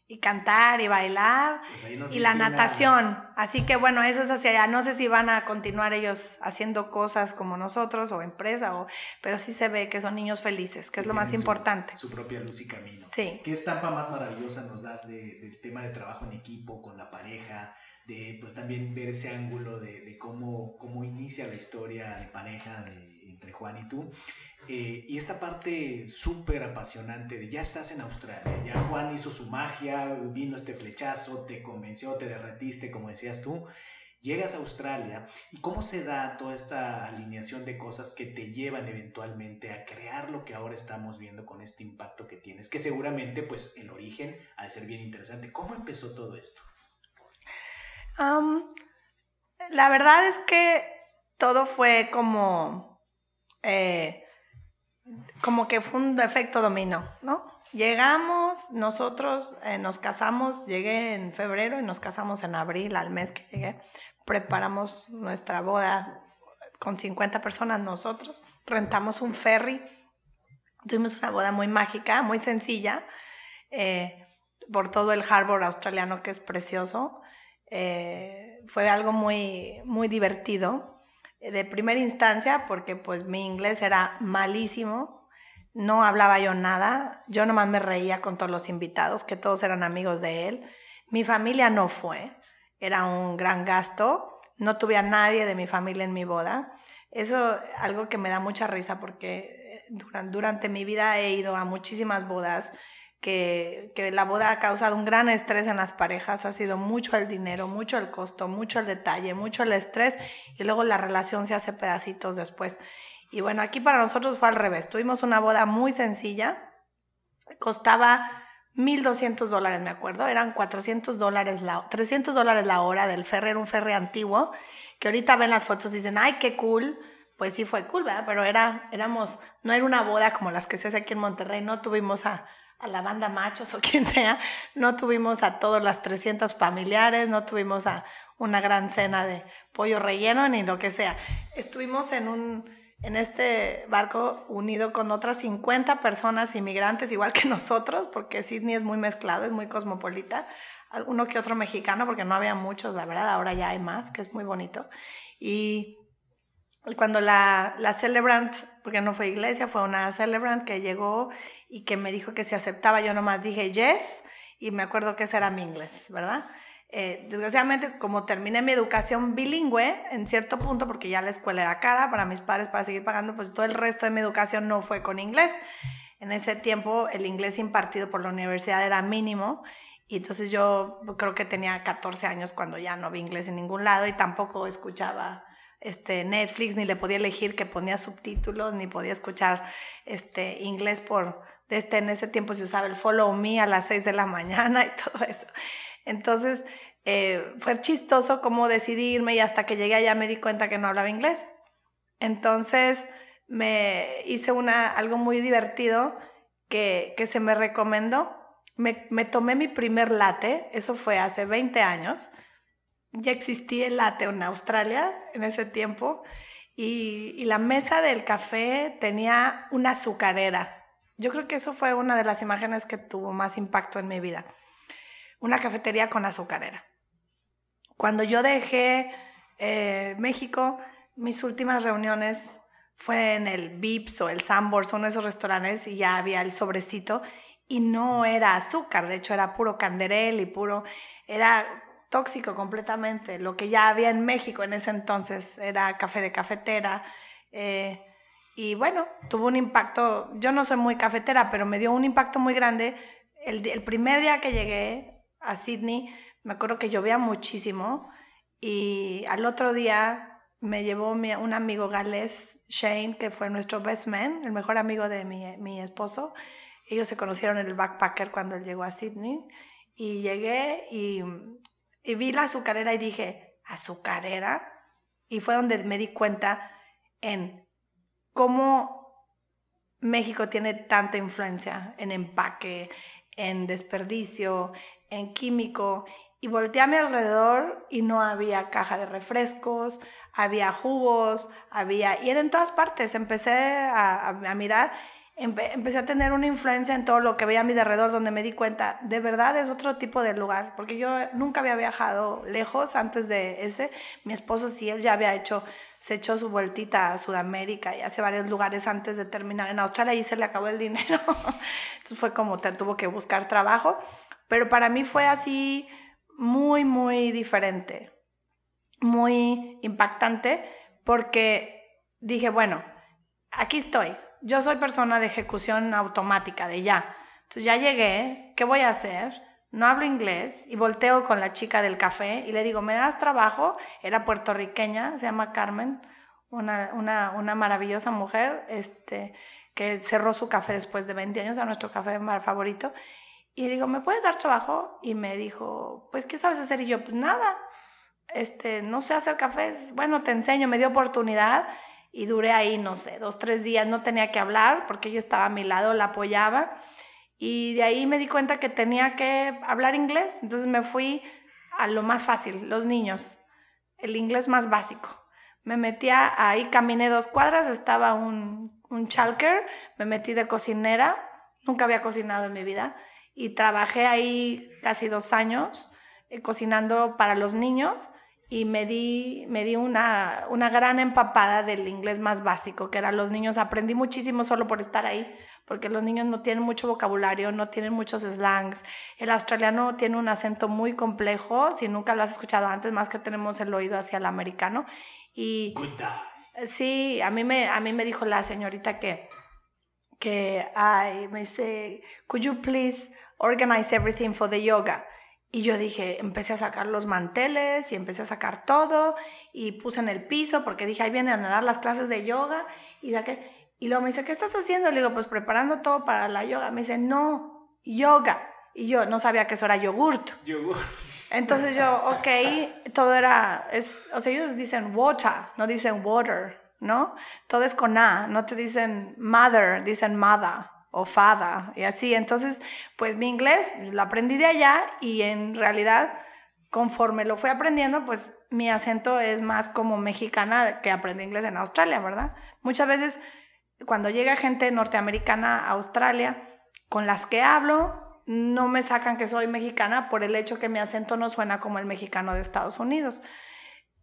y cantar y bailar pues y la natación. Así que bueno, eso es hacia allá. No sé si van a continuar ellos haciendo cosas como nosotros o empresa, o, pero sí se ve que son niños felices, que es lo más importante. Su propia luz y camino. Sí. ¿Qué estampa más maravillosa nos das de, del tema de trabajo en equipo, con la pareja? de pues también ver ese ángulo de, de cómo, cómo inicia la historia de pareja de entre Juan y tú. Eh, y esta parte súper apasionante de ya estás en Australia, ya Juan hizo su magia, vino este flechazo, te convenció, te derretiste, como decías tú, llegas a Australia y cómo se da toda esta alineación de cosas que te llevan eventualmente a crear lo que ahora estamos viendo con este impacto que tienes, que seguramente pues el origen ha de ser bien interesante. ¿Cómo empezó todo esto? la verdad es que todo fue como eh, como que fue un efecto dominó, ¿no? Llegamos, nosotros eh, nos casamos, llegué en febrero y nos casamos en abril, al mes que llegué. Preparamos nuestra boda con 50 personas nosotros, rentamos un ferry, tuvimos una boda muy mágica, muy sencilla, eh, por todo el harbor australiano que es precioso. Eh, fue algo muy, muy divertido de primera instancia porque pues mi inglés era malísimo, no hablaba yo nada, yo nomás me reía con todos los invitados, que todos eran amigos de él. Mi familia no fue, era un gran gasto, no tuve a nadie de mi familia en mi boda. Eso algo que me da mucha risa porque durante, durante mi vida he ido a muchísimas bodas, que, la boda ha causado un gran estrés en las parejas, ha sido mucho el dinero, mucho el costo, mucho el detalle, mucho el estrés y luego la relación se hace pedacitos después. Y bueno, aquí para nosotros fue al revés. Tuvimos una boda muy sencilla. Costaba 1.200 dólares, me acuerdo. Eran 400 dólares, la, 300 dólares la hora del ferry. Era un ferry antiguo. Que ahorita ven las fotos y dicen, ay, qué cool. Pues sí fue cool, ¿verdad? Pero era, éramos, no era una boda como las que se hace aquí en Monterrey. No tuvimos a, a la banda machos o quien sea. No tuvimos a todas las 300 familiares. No tuvimos a una gran cena de pollo relleno ni lo que sea. Estuvimos en un en este barco unido con otras 50 personas inmigrantes, igual que nosotros, porque Sydney es muy mezclado, es muy cosmopolita. Alguno que otro mexicano, porque no había muchos, la verdad, ahora ya hay más, que es muy bonito. Y cuando la, la celebrant, porque no fue iglesia, fue una celebrant que llegó y que me dijo que si aceptaba, yo nomás dije yes, y me acuerdo que ese era mi inglés, ¿verdad? Eh, desgraciadamente, como terminé mi educación bilingüe, en cierto punto, porque ya la escuela era cara para mis padres para seguir pagando, pues todo el resto de mi educación no fue con inglés. En ese tiempo, el inglés impartido por la universidad era mínimo. Y entonces yo creo que tenía 14 años cuando ya no vi inglés en ningún lado y tampoco escuchaba este, Netflix, ni le podía elegir que ponía subtítulos, ni podía escuchar este, inglés por, este, en ese tiempo se usaba el follow me a las 6 de la mañana y todo eso. Entonces, eh, fue chistoso cómo decidirme y hasta que llegué allá me di cuenta que no hablaba inglés. Entonces, me hice una, algo muy divertido que, que se me recomendó. Me, me, tomé mi primer latte, eso fue hace 20 años. Ya existía el latte en Australia en ese tiempo y, la mesa del café tenía una azucarera. Yo creo que eso fue una de las imágenes que tuvo más impacto en mi vida una cafetería con azucarera. Cuando yo dejé eh, México, mis últimas reuniones fue en el Vips o el Sambor, son esos restaurantes y ya había el sobrecito y no era azúcar, de hecho era puro canderel y puro, era tóxico completamente. Lo que ya había en México en ese entonces era café de cafetera. Eh, y bueno, tuvo un impacto, yo no soy muy cafetera, pero me dio un impacto muy grande. El, primer día que llegué, a Sydney, me acuerdo que llovía muchísimo y al otro día me llevó un amigo galés, Shane, que fue nuestro best man, el mejor amigo de mi, mi esposo. Ellos se conocieron en el backpacker cuando él llegó a Sydney y llegué y, y vi la azucarera y dije, ¿azucarera? Y fue donde me di cuenta en cómo México tiene tanta influencia en empaque, en desperdicio, en químico y volteé a mi alrededor y no había caja de refrescos, había jugos, había, y era en todas partes. Empecé a, a, mirar, empecé a tener una influencia en todo lo que veía a mi alrededor, donde me di cuenta, de verdad es otro tipo de lugar, porque yo nunca había viajado lejos antes de ese. Mi esposo sí, él ya había hecho, se echó su vueltita a Sudamérica y hace varios lugares antes de terminar en Australia y se le acabó el dinero. Entonces fue como, tuvo que buscar trabajo. Pero para mí fue así muy, muy diferente, muy impactante, porque dije, bueno, aquí estoy, yo soy persona de ejecución automática, de ya. Entonces ya llegué, ¿qué voy a hacer? No hablo inglés y volteo con la chica del café y le digo, ¿me das trabajo? Era puertorriqueña, se llama Carmen, una, una, una maravillosa mujer este, que cerró su café después de 20 años, a nuestro café favorito. Y digo, ¿me puedes dar trabajo? Y me dijo, pues, ¿qué sabes hacer? Y yo, pues nada, este, no sé hacer cafés. Bueno, te enseño, me dio oportunidad y duré ahí, no sé, dos, tres días, no tenía que hablar porque ella estaba a mi lado, la apoyaba y de ahí me di cuenta que tenía que hablar inglés, entonces me fui a lo más fácil, los niños, el inglés más básico. Me metía ahí, caminé dos cuadras, estaba un, un chalker, me metí de cocinera, nunca había cocinado en mi vida, y trabajé ahí casi dos años eh, cocinando para los niños y me di, me di una, una gran empapada del inglés más básico, que eran los niños. Aprendí muchísimo solo por estar ahí, porque los niños no tienen mucho vocabulario, no tienen muchos slangs. El australiano tiene un acento muy complejo, si nunca lo has escuchado antes, más que tenemos el oído hacia el americano. Y sí, a mí me, a mí me dijo la señorita que, que ay, me dice, could you please organize everything for the yoga? Y yo dije, empecé a sacar los manteles y empecé a sacar todo y puse en el piso porque dije, ahí vienen a dar las clases de yoga y Y luego me dice, ¿qué estás haciendo? Le digo, pues preparando todo para la yoga. Me dice, no, yoga. Y yo no sabía que eso era yogurt. Yogurt. Entonces yo, ok, todo era, es, o sea, ellos dicen water, no dicen water, ¿no? Todo es con A, no te dicen mother, dicen mother o fada y así. Entonces, pues mi inglés lo aprendí de allá y en realidad conforme lo fui aprendiendo, pues mi acento es más como mexicana que aprendí inglés en Australia, ¿verdad? Muchas veces cuando llega gente norteamericana a Australia, con las que hablo, no me sacan que soy mexicana por el hecho que mi acento no suena como el mexicano de Estados Unidos,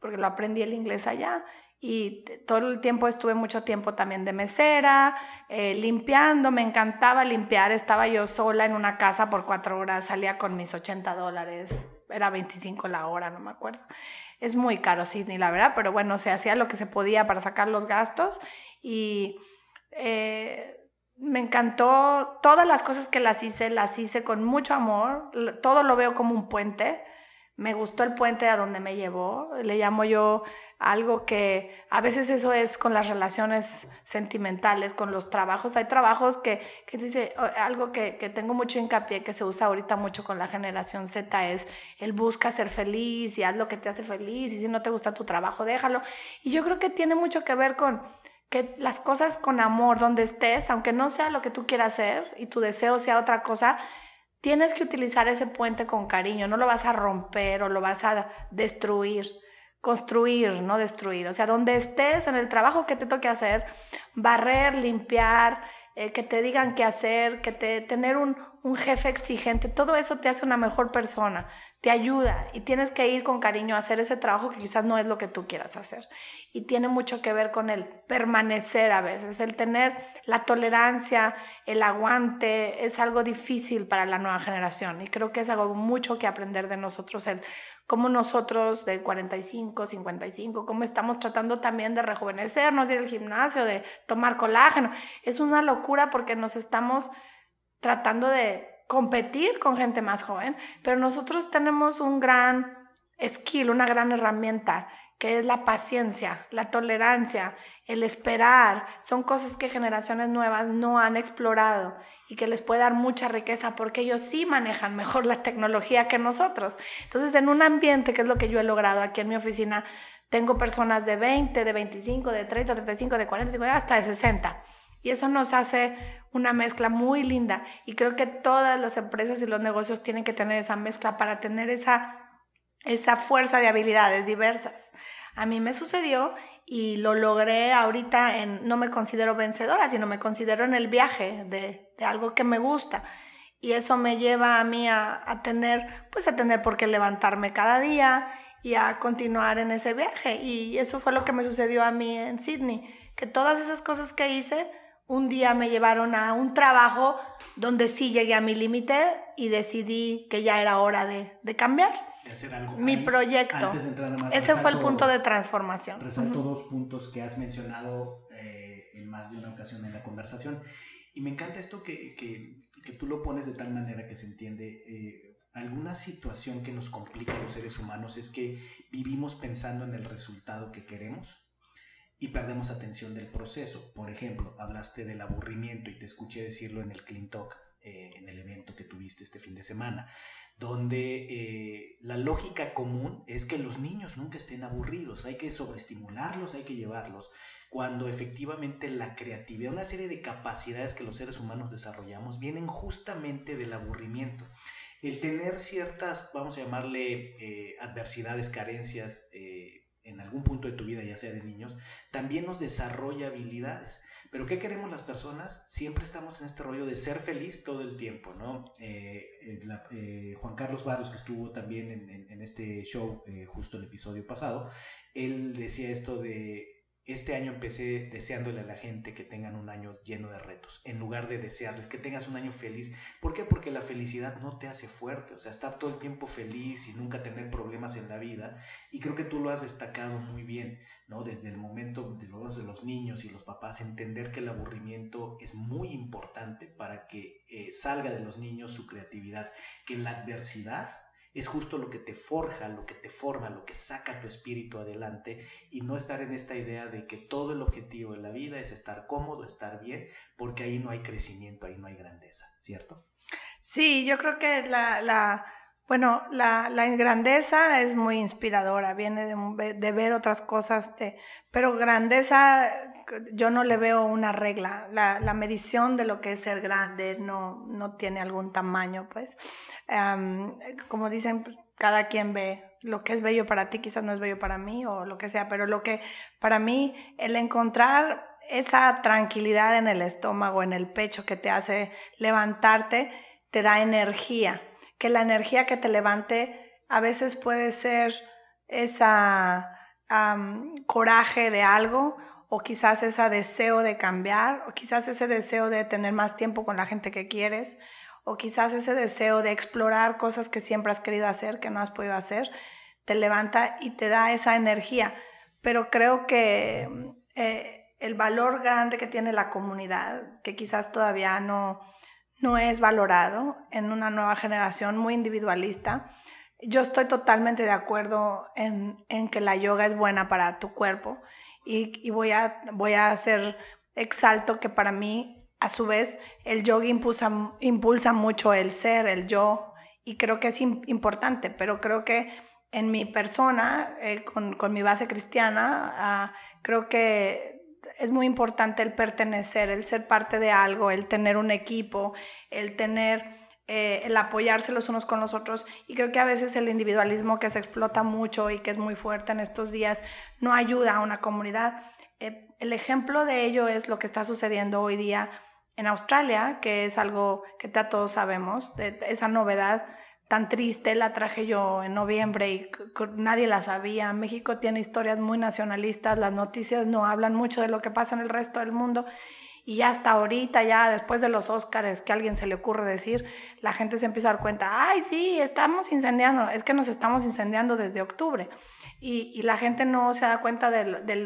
porque lo aprendí el inglés allá y todo el tiempo estuve mucho tiempo también de mesera, eh, limpiando, me encantaba limpiar, estaba yo sola en una casa por cuatro horas, salía con mis 80 dólares, era 25 la hora, no me acuerdo. Es muy caro Sydney, la verdad, pero bueno, se hacía lo que se podía para sacar los gastos y eh, me encantó todas las cosas que las hice, las hice con mucho amor, todo lo veo como un puente. Me gustó el puente a donde me llevó, le llamo yo algo que a veces eso es con las relaciones sentimentales, con los trabajos. Hay trabajos que, que dice, algo que, que, tengo mucho hincapié, que se usa ahorita mucho con la generación Z, es el busca ser feliz y haz lo que te hace feliz y si no te gusta tu trabajo, déjalo. Y yo creo que tiene mucho que ver con que las cosas con amor, donde estés, aunque no sea lo que tú quieras hacer y tu deseo sea otra cosa, tienes que utilizar ese puente con cariño, no lo vas a romper o lo vas a destruir construir, no destruir. O sea, donde estés, en el trabajo que te toque hacer, barrer, limpiar, eh, que te digan qué hacer, que te, tener un, un jefe exigente, todo eso te hace una mejor persona, te ayuda y tienes que ir con cariño a hacer ese trabajo que quizás no es lo que tú quieras hacer. Y tiene mucho que ver con el permanecer a veces, el tener la tolerancia, el aguante, es algo difícil para la nueva generación y creo que es algo mucho que aprender de nosotros, el cómo nosotros de 45, 55, cómo estamos tratando también de rejuvenecernos, de ir al gimnasio, de tomar colágeno. Es una locura porque nos estamos tratando de competir con gente más joven, pero nosotros tenemos un gran skill, una gran herramienta que es la paciencia, la tolerancia, el esperar. Son cosas que generaciones nuevas no han explorado y que les puede dar mucha riqueza porque ellos sí manejan mejor la tecnología que nosotros. Entonces, en un ambiente, que es lo que yo he logrado aquí en mi oficina, tengo personas de 20, de 25, de 30, 35, de 40, hasta de 60. Y eso nos hace una mezcla muy linda. Y creo que todas las empresas y los negocios tienen que tener esa mezcla para tener esa esa fuerza de habilidades diversas. A mí me sucedió y lo logré ahorita en, no me considero vencedora, sino me considero en el viaje de, de algo que me gusta. Y eso me lleva a mí a, a, tener, pues a tener por qué levantarme cada día y a continuar en ese viaje. Y eso fue lo que me sucedió a mí en Sydney, que todas esas cosas que hice un día me llevaron a un trabajo donde sí llegué a mi límite y decidí que ya era hora de, de cambiar. Hacer algo. Mi proyecto. Antes de entrar más, Ese fue el punto de transformación. Resalto dos puntos que has mencionado eh, en más de una ocasión en la conversación. Y me encanta esto que, que, que tú lo pones de tal manera que se entiende. Eh, alguna situación que nos complica a los seres humanos es que vivimos pensando en el resultado que queremos y perdemos atención del proceso. Por ejemplo, hablaste del aburrimiento y te escuché decirlo en el Clean Talk, eh, en el evento que tuviste este fin de semana, donde eh, la lógica común es que los niños nunca estén aburridos, hay que sobreestimularlos, hay que llevarlos, cuando efectivamente la creatividad, una serie de capacidades que los seres humanos desarrollamos vienen justamente del aburrimiento. El tener ciertas, vamos a llamarle, eh, adversidades, carencias eh, en algún punto de tu vida, ya sea de niños, también nos desarrolla habilidades. Pero ¿qué queremos las personas? Siempre estamos en este rollo de ser feliz todo el tiempo, ¿no? Eh, eh, eh, Juan Carlos Barros, que estuvo también en, en este show, justo el episodio pasado, él decía esto de este año empecé deseándole a la gente que tengan un año lleno de retos, en lugar de desearles que tengas un año feliz. ¿Por qué? Porque la felicidad no te hace fuerte, o sea, estar todo el tiempo feliz y nunca tener problemas en la vida. Y creo que tú lo has destacado muy bien, ¿no? Desde el momento de los, niños y los papás, entender que el aburrimiento es muy importante para que eh, salga de los niños su creatividad, que la adversidad es justo lo que te forja, lo que te forma, lo que saca tu espíritu adelante y no estar en esta idea de que todo el objetivo de la vida es estar cómodo, estar bien, porque ahí no hay crecimiento, ahí no hay grandeza, ¿cierto? Sí, yo creo que la, la bueno, la, la, grandeza es muy inspiradora, viene de, de ver otras cosas, de, pero grandeza yo no le veo una regla. La, la, medición de lo que es ser grande no, no tiene algún tamaño, pues. como dicen, cada quien ve lo que es bello para ti, quizás no es bello para mí o lo que sea, pero lo que para mí, el encontrar esa tranquilidad en el estómago, en el pecho que te hace levantarte, te da energía que la energía que te levante a veces puede ser esa coraje de algo o quizás ese deseo de cambiar o quizás ese deseo de tener más tiempo con la gente que quieres o quizás ese deseo de explorar cosas que siempre has querido hacer, que no has podido hacer, te levanta y te da esa energía. Pero creo que eh, el valor grande que tiene la comunidad, que quizás todavía no, no es valorado en una nueva generación muy individualista. Yo estoy totalmente de acuerdo en, que la yoga es buena para tu cuerpo y, voy, a, voy a hacer exalto que para mí, a su vez, el yoga impulsa, impulsa mucho el ser, el yo, y creo que es importante, pero creo que en mi persona, eh, con, mi base cristiana, ah, creo que es muy importante el pertenecer, el ser parte de algo, el tener un equipo, el tener, eh, el apoyarse los unos con los otros. Y creo que a veces el individualismo que se explota mucho y que es muy fuerte en estos días no ayuda a una comunidad. Eh, el ejemplo de ello es lo que está sucediendo hoy día en Australia, que es algo que todos sabemos, esa novedad tan triste, la traje yo en noviembre y nadie la sabía. México tiene historias muy nacionalistas, las noticias no hablan mucho de lo que pasa en el resto del mundo y hasta ahorita, ya después de los Óscares, que a alguien se le ocurre decir, la gente se empieza a dar cuenta, ay, sí, estamos incendiando, es que nos estamos incendiando desde octubre. Y, la gente no se da cuenta de,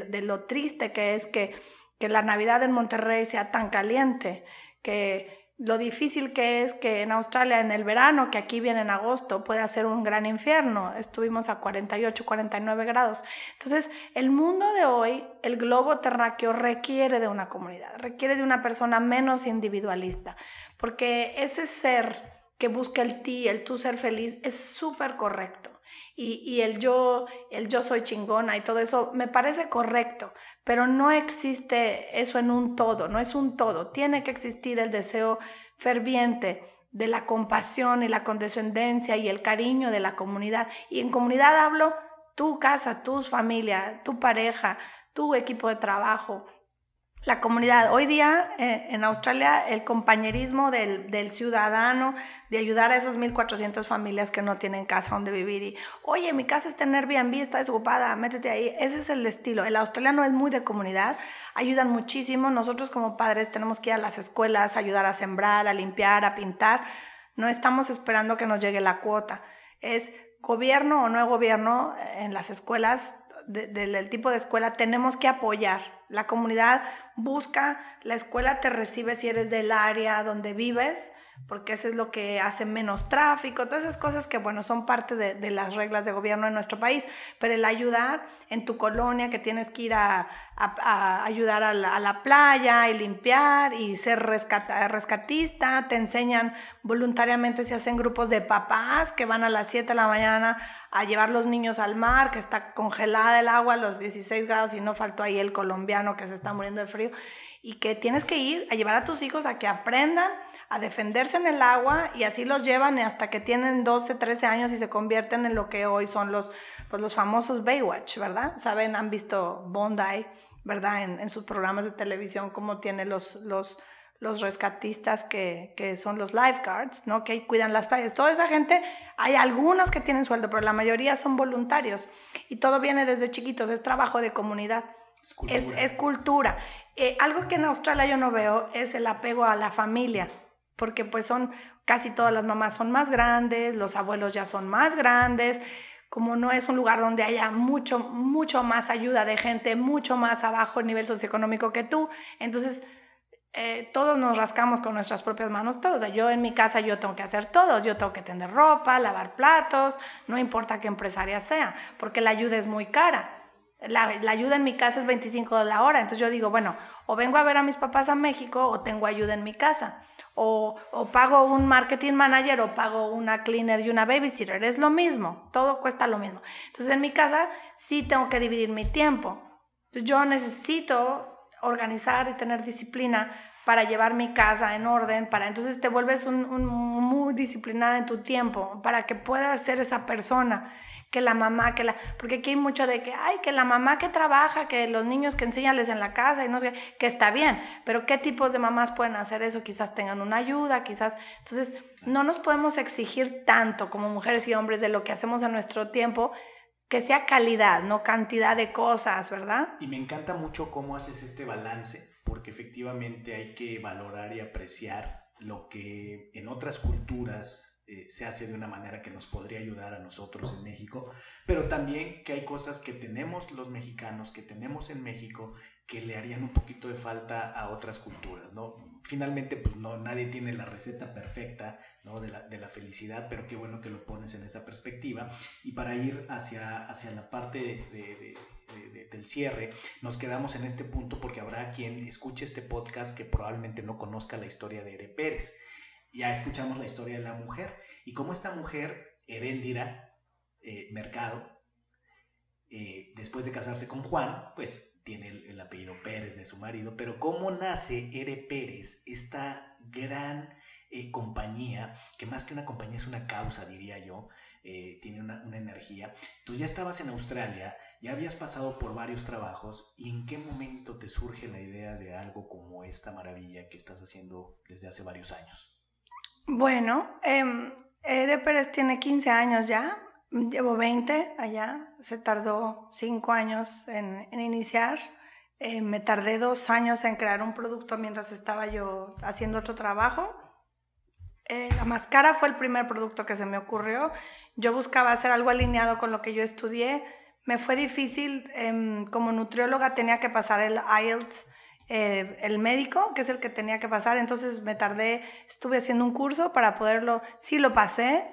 de lo triste que es que, que la Navidad en Monterrey sea tan caliente, que lo difícil que es que en Australia en el verano, que aquí viene en agosto, puede ser un gran infierno. Estuvimos a 48, 49 grados. Entonces, el mundo de hoy, el globo terráqueo requiere de una comunidad, requiere de una persona menos individualista, porque ese ser que busca el ti, el tú ser feliz, es súper correcto. Y, y, el yo, el yo soy chingona y todo eso me parece correcto, pero no existe eso en un todo, no es un todo. Tiene que existir el deseo ferviente de la compasión y la condescendencia y el cariño de la comunidad. Y en comunidad hablo tu casa, tu familia, tu pareja, tu equipo de trabajo, la comunidad. Hoy día eh, en Australia el compañerismo del, ciudadano, de ayudar a esos 1.400 familias que no tienen casa donde vivir y, oye, mi casa está en Airbnb, está desocupada, métete ahí. Ese es el estilo. El australiano es muy de comunidad, ayudan muchísimo. Nosotros como padres tenemos que ir a las escuelas, ayudar a sembrar, a limpiar, a pintar. No estamos esperando que nos llegue la cuota. Es gobierno o no gobierno en las escuelas, del tipo de escuela, tenemos que apoyar la comunidad busca, la escuela te recibe si eres del área donde vives, porque eso es lo que hace menos tráfico, todas esas cosas que, bueno, son parte de, las reglas de gobierno en nuestro país, pero el ayudar en tu colonia, que tienes que ir a, ayudar a la, playa y limpiar y ser rescatista, te enseñan voluntariamente, se hacen grupos de papás que van a las 7 de la mañana a llevar los niños al mar, que está congelada el agua a los 16 grados y no faltó ahí el colombiano que se está muriendo de frío y que tienes que ir a llevar a tus hijos a que aprendan a defenderse en el agua y así los llevan hasta que tienen 12, 13 años y se convierten en lo que hoy son los, pues los famosos Baywatch, ¿verdad? Saben, han visto Bondi, ¿verdad? En, sus programas de televisión, cómo tiene los, los, los rescatistas que, que, son los lifeguards, ¿no? Que cuidan las playas. Toda esa gente, hay algunos que tienen sueldo, pero la mayoría son voluntarios. Y todo viene desde chiquitos, es trabajo de comunidad. Es, es, cultura. Eh, algo que en Australia yo no veo es el apego a la familia, porque pues son casi todas las mamás son más grandes, los abuelos ya son más grandes, como no es un lugar donde haya mucho, mucho más ayuda de gente, mucho más abajo el nivel socioeconómico que tú, entonces eh, todos nos rascamos con nuestras propias manos todos. O sea, yo en mi casa yo tengo que hacer todo, yo tengo que tender ropa, lavar platos, no importa qué empresaria sea, porque la ayuda es muy cara la, ayuda en mi casa es 25 de la hora. Entonces yo digo, bueno, o vengo a ver a mis papás a México o tengo ayuda en mi casa. O, pago un marketing manager o pago una cleaner y una babysitter. Es lo mismo, todo cuesta lo mismo. Entonces en mi casa sí tengo que dividir mi tiempo. yo necesito organizar y tener disciplina para llevar mi casa en orden, para entonces te vuelves un, un, muy disciplinada en tu tiempo, para que puedas ser esa persona que la mamá, que la, porque aquí hay mucho de que, ay, que la mamá que trabaja, que los niños que enseñales en la casa y no sé, que está bien, pero ¿qué tipos de mamás pueden hacer eso? Quizás tengan una ayuda, quizás, entonces no nos podemos exigir tanto como mujeres y hombres de lo que hacemos en nuestro tiempo, que sea calidad, no cantidad de cosas, ¿verdad? Y me encanta mucho cómo haces este balance, porque efectivamente hay que valorar y apreciar lo que en otras culturas eh, se hace de una manera que nos podría ayudar a nosotros en México, pero también que hay cosas que tenemos los mexicanos, que tenemos en México, que le harían un poquito de falta a otras culturas, ¿no? Finalmente, pues no, nadie tiene la receta perfecta, ¿no? De la, de la felicidad, pero qué bueno que lo pones en esa perspectiva. Y para ir hacia, hacia la parte de, del cierre, nos quedamos en este punto porque habrá quien escuche este podcast que probablemente no conozca la historia de Ere Pérez ya escuchamos la historia de la mujer y cómo esta mujer, Heréndira eh, Mercado, eh, después de casarse con Juan, pues tiene el, apellido Pérez de su marido, pero cómo nace Ere Pérez, esta gran eh, compañía, que más que una compañía es una causa, diría yo, tiene una, una, energía. Tú ya estabas en Australia, ya habías pasado por varios trabajos, ¿y en qué momento te surge la idea de algo como esta maravilla que estás haciendo desde hace varios años? Bueno, eh, Ere Pérez tiene 15 años ya, llevo 20 allá, se tardó 5 años en, iniciar, eh, me tardé dos años en crear un producto mientras estaba yo haciendo otro trabajo. Eh, la máscara fue el primer producto que se me ocurrió. Yo buscaba hacer algo alineado con lo que yo estudié. Me fue difícil, em, como nutrióloga tenía que pasar el IELTS eh, el médico, que es el que tenía que pasar, entonces me tardé, estuve haciendo un curso para poderlo, sí lo pasé.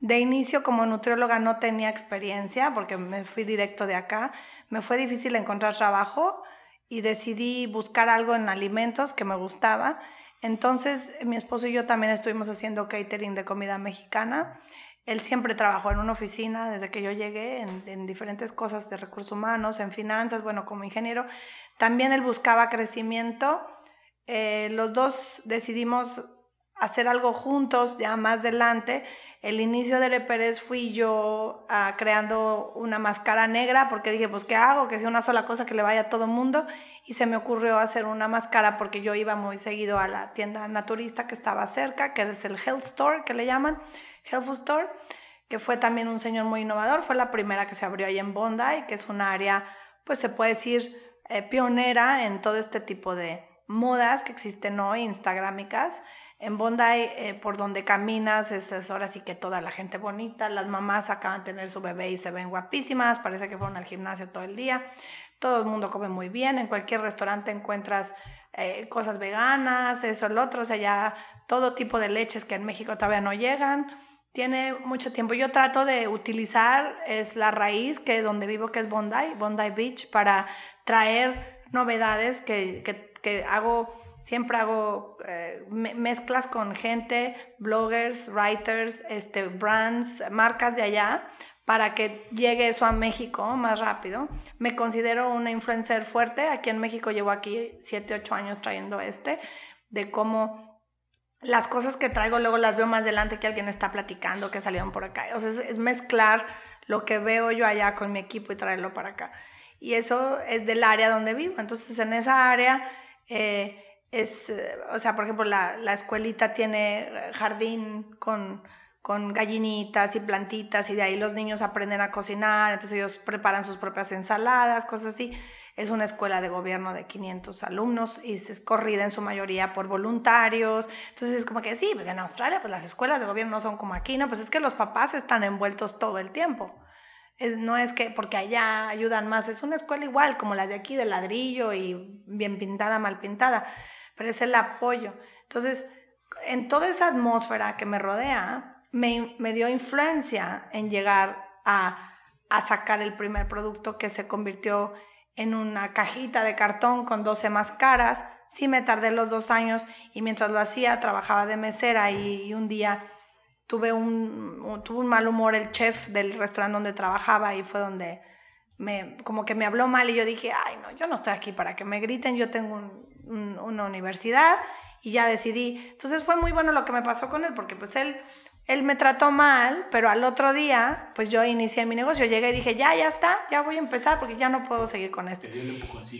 De inicio como nutrióloga no tenía experiencia porque me fui directo de acá, me fue difícil encontrar trabajo y decidí buscar algo en alimentos que me gustaba. Entonces mi esposo y yo también estuvimos haciendo catering de comida mexicana. Él siempre trabajó en una oficina desde que yo llegué, en, en, diferentes cosas de recursos humanos, en finanzas, bueno, como ingeniero. También él buscaba crecimiento. Eh, los dos decidimos hacer algo juntos ya más adelante. El inicio de Le Pérez fui yo ah, creando una máscara negra porque dije, pues, ¿qué hago? Que sea una sola cosa que le vaya a todo mundo. Y se me ocurrió hacer una máscara porque yo iba muy seguido a la tienda naturista que estaba cerca, que es el Health Store, que le llaman, Health Store, que fue también un señor muy innovador. Fue la primera que se abrió ahí en Bondi, que es un área, pues se puede decir, eh, pionera en todo este tipo de modas que existen hoy, instagramicas. En Bondi, eh, por donde caminas, es, es, ahora sí que toda la gente bonita, las mamás acaban de tener su bebé y se ven guapísimas, parece que fueron al gimnasio todo el día, todo el mundo come muy bien, en cualquier restaurante encuentras eh, cosas veganas, eso, el otro, o sea, ya todo tipo de leches que en México todavía no llegan. Tiene mucho tiempo. Yo trato de utilizar, es la raíz que donde vivo, que es Bondi, Bondi Beach, para traer novedades que, que, hago siempre hago eh, mezclas con gente, bloggers, writers, este, brands, marcas de allá, para que llegue eso a México más rápido. Me considero una influencer fuerte. Aquí en México llevo aquí 7, 8 años trayendo este, de cómo las cosas que traigo luego las veo más adelante que alguien está platicando, que salieron por acá. O sea, es, mezclar lo que veo yo allá con mi equipo y traerlo para acá. Y eso es del área donde vivo. Entonces, en esa área... Eh, es, eh, o sea, por ejemplo, la, la escuelita tiene jardín con, con gallinitas y plantitas y de ahí los niños aprenden a cocinar, entonces ellos preparan sus propias ensaladas, cosas así. Es una escuela de gobierno de 500 alumnos y es corrida en su mayoría por voluntarios. Entonces es como que sí, pues en Australia pues las escuelas de gobierno no son como aquí, ¿no? Pues es que los papás están envueltos todo el tiempo. No es que porque allá ayudan más, es una escuela igual como la de aquí de ladrillo y bien pintada, mal pintada pero es el apoyo. Entonces, en toda esa atmósfera que me rodea, me, me dio influencia en llegar a, a, sacar el primer producto que se convirtió en una cajita de cartón con 12 máscaras. Sí me tardé los dos años y mientras lo hacía trabajaba de mesera y, un día tuve un, tuve un mal humor el chef del restaurante donde trabajaba y fue donde me, como que me habló mal y yo dije, ay no, yo no estoy aquí para que me griten, yo tengo un, una universidad y ya decidí. Entonces fue muy bueno lo que me pasó con él, porque pues él, él me trató mal, pero al otro día, pues yo inicié mi negocio, llegué y dije, ya, ya está, ya voy a empezar porque ya no puedo seguir con esto.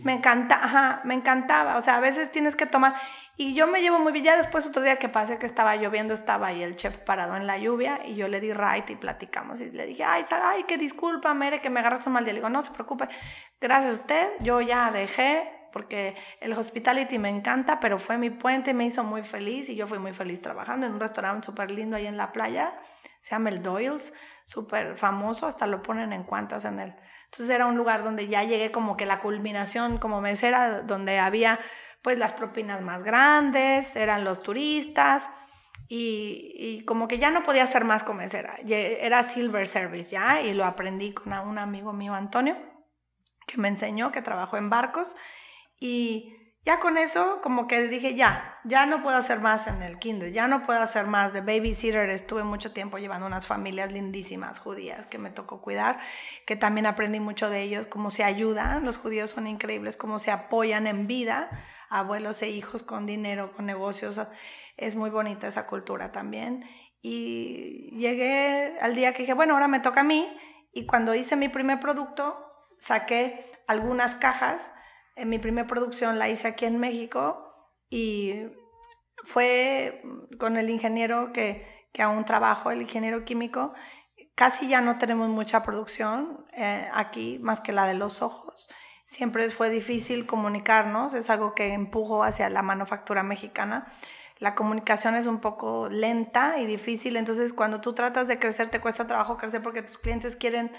Me encanta, ajá, me encantaba, o sea, a veces tienes que tomar, y yo me llevo muy bien, ya después otro día que pasé que estaba lloviendo, estaba ahí el chef parado en la lluvia y yo le di right y platicamos y le dije, ay, ay, que disculpa, Mere, que me agarras un mal día. Le digo, no se preocupe, gracias a usted, yo ya dejé, porque el hospitality me encanta, pero fue mi puente, me hizo muy feliz y yo fui muy feliz trabajando en un restaurante súper lindo ahí en la playa, se llama el Doyle's, súper famoso, hasta lo ponen en cuantas en él. Entonces era un lugar donde ya llegué como que la culminación como mesera, donde había pues las propinas más grandes, eran los turistas y, como que ya no podía ser más como mesera, era silver service ya y lo aprendí con un amigo mío, Antonio, que me enseñó, que trabajó en barcos. Y ya con eso, como que dije, ya, ya no puedo hacer más en el kinder, ya no puedo hacer más de babysitter. Estuve mucho tiempo llevando unas familias lindísimas judías que me tocó cuidar, que también aprendí mucho de ellos, cómo se ayudan, los judíos son increíbles, cómo se apoyan en vida, abuelos e hijos con dinero, con negocios. Es muy bonita esa cultura también. Y llegué al día que dije, bueno, ahora me toca a mí. Y cuando hice mi primer producto, saqué algunas cajas en mi primera producción la hice aquí en México y fue con el ingeniero que, que aún trabajo, el ingeniero químico. Casi ya no tenemos mucha producción eh, aquí más que la de los ojos. Siempre fue difícil comunicarnos, es algo que empujo hacia la manufactura mexicana. La comunicación es un poco lenta y difícil, entonces cuando tú tratas de crecer te cuesta trabajo crecer porque tus clientes quieren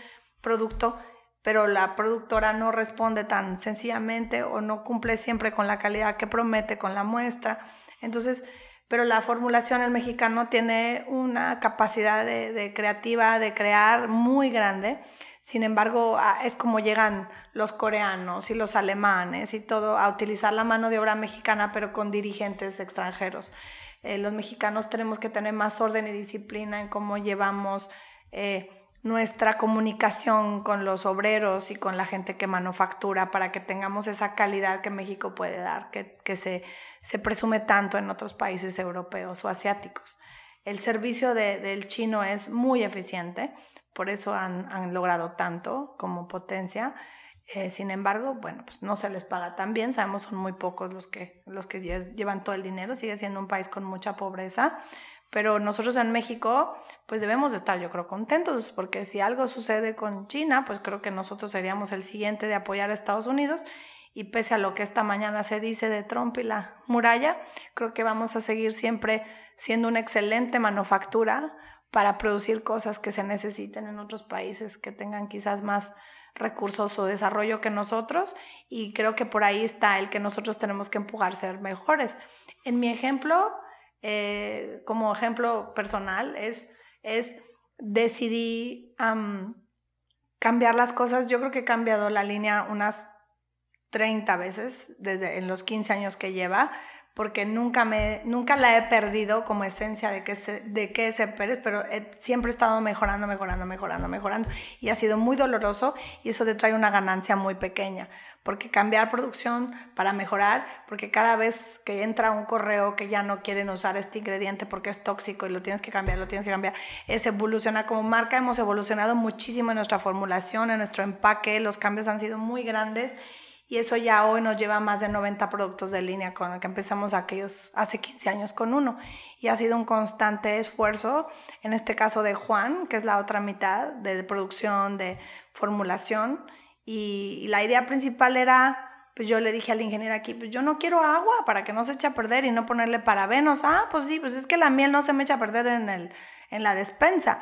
producto pero la productora no responde tan sencillamente o no cumple siempre con la calidad que promete con la muestra. Entonces, pero la formulación el mexicano tiene una capacidad de, creativa de crear muy grande. Sin embargo, es como llegan los coreanos y los alemanes y todo a utilizar la mano de obra mexicana, pero con dirigentes extranjeros. Eh, los mexicanos tenemos que tener más orden y disciplina en cómo llevamos eh, nuestra comunicación con los obreros y con la gente que manufactura para que tengamos esa calidad que México puede dar, que, que se, se, presume tanto en otros países europeos o asiáticos. El servicio de, del chino es muy eficiente, por eso han, han logrado tanto como potencia. Eh, sin embargo, bueno, pues no se les paga tan bien, sabemos son muy pocos los que, los que llevan todo el dinero, sigue siendo un país con mucha pobreza, pero nosotros en México, pues debemos estar, yo creo, contentos, porque si algo sucede con China, pues creo que nosotros seríamos el siguiente de apoyar a Estados Unidos. Y pese a lo que esta mañana se dice de Trump y la muralla, creo que vamos a seguir siempre siendo una excelente manufactura para producir cosas que se necesiten en otros países que tengan quizás más, recursos o desarrollo que nosotros y creo que por ahí está el que nosotros tenemos que empujar a ser mejores. En mi ejemplo, eh, como ejemplo personal, es, es decidí cambiar las cosas. Yo creo que he cambiado la línea unas 30 veces desde en los 15 años que lleva porque nunca, me, nunca la he perdido como esencia de que, de que es Pérez, pero siempre he estado mejorando, mejorando, mejorando, mejorando. Y ha sido muy doloroso y eso te trae una ganancia muy pequeña. Porque cambiar producción para mejorar, porque cada vez que entra un correo que ya no quieren usar este ingrediente porque es tóxico y lo tienes que cambiar, lo tienes que cambiar, es evolucionar. Como marca hemos evolucionado muchísimo en nuestra formulación, en nuestro empaque, los cambios han sido muy grandes y eso ya hoy nos lleva más de 90 productos de línea con el que empezamos aquellos hace 15 años con uno. Y ha sido un constante esfuerzo, en este caso de Juan, que es la otra mitad de producción, de formulación. Y, la idea principal era, pues yo le dije al ingeniero aquí, pues yo no quiero agua para que no se eche a perder y no ponerle parabenos. Ah, pues sí, pues es que la miel no se me echa a perder en, el, en la despensa.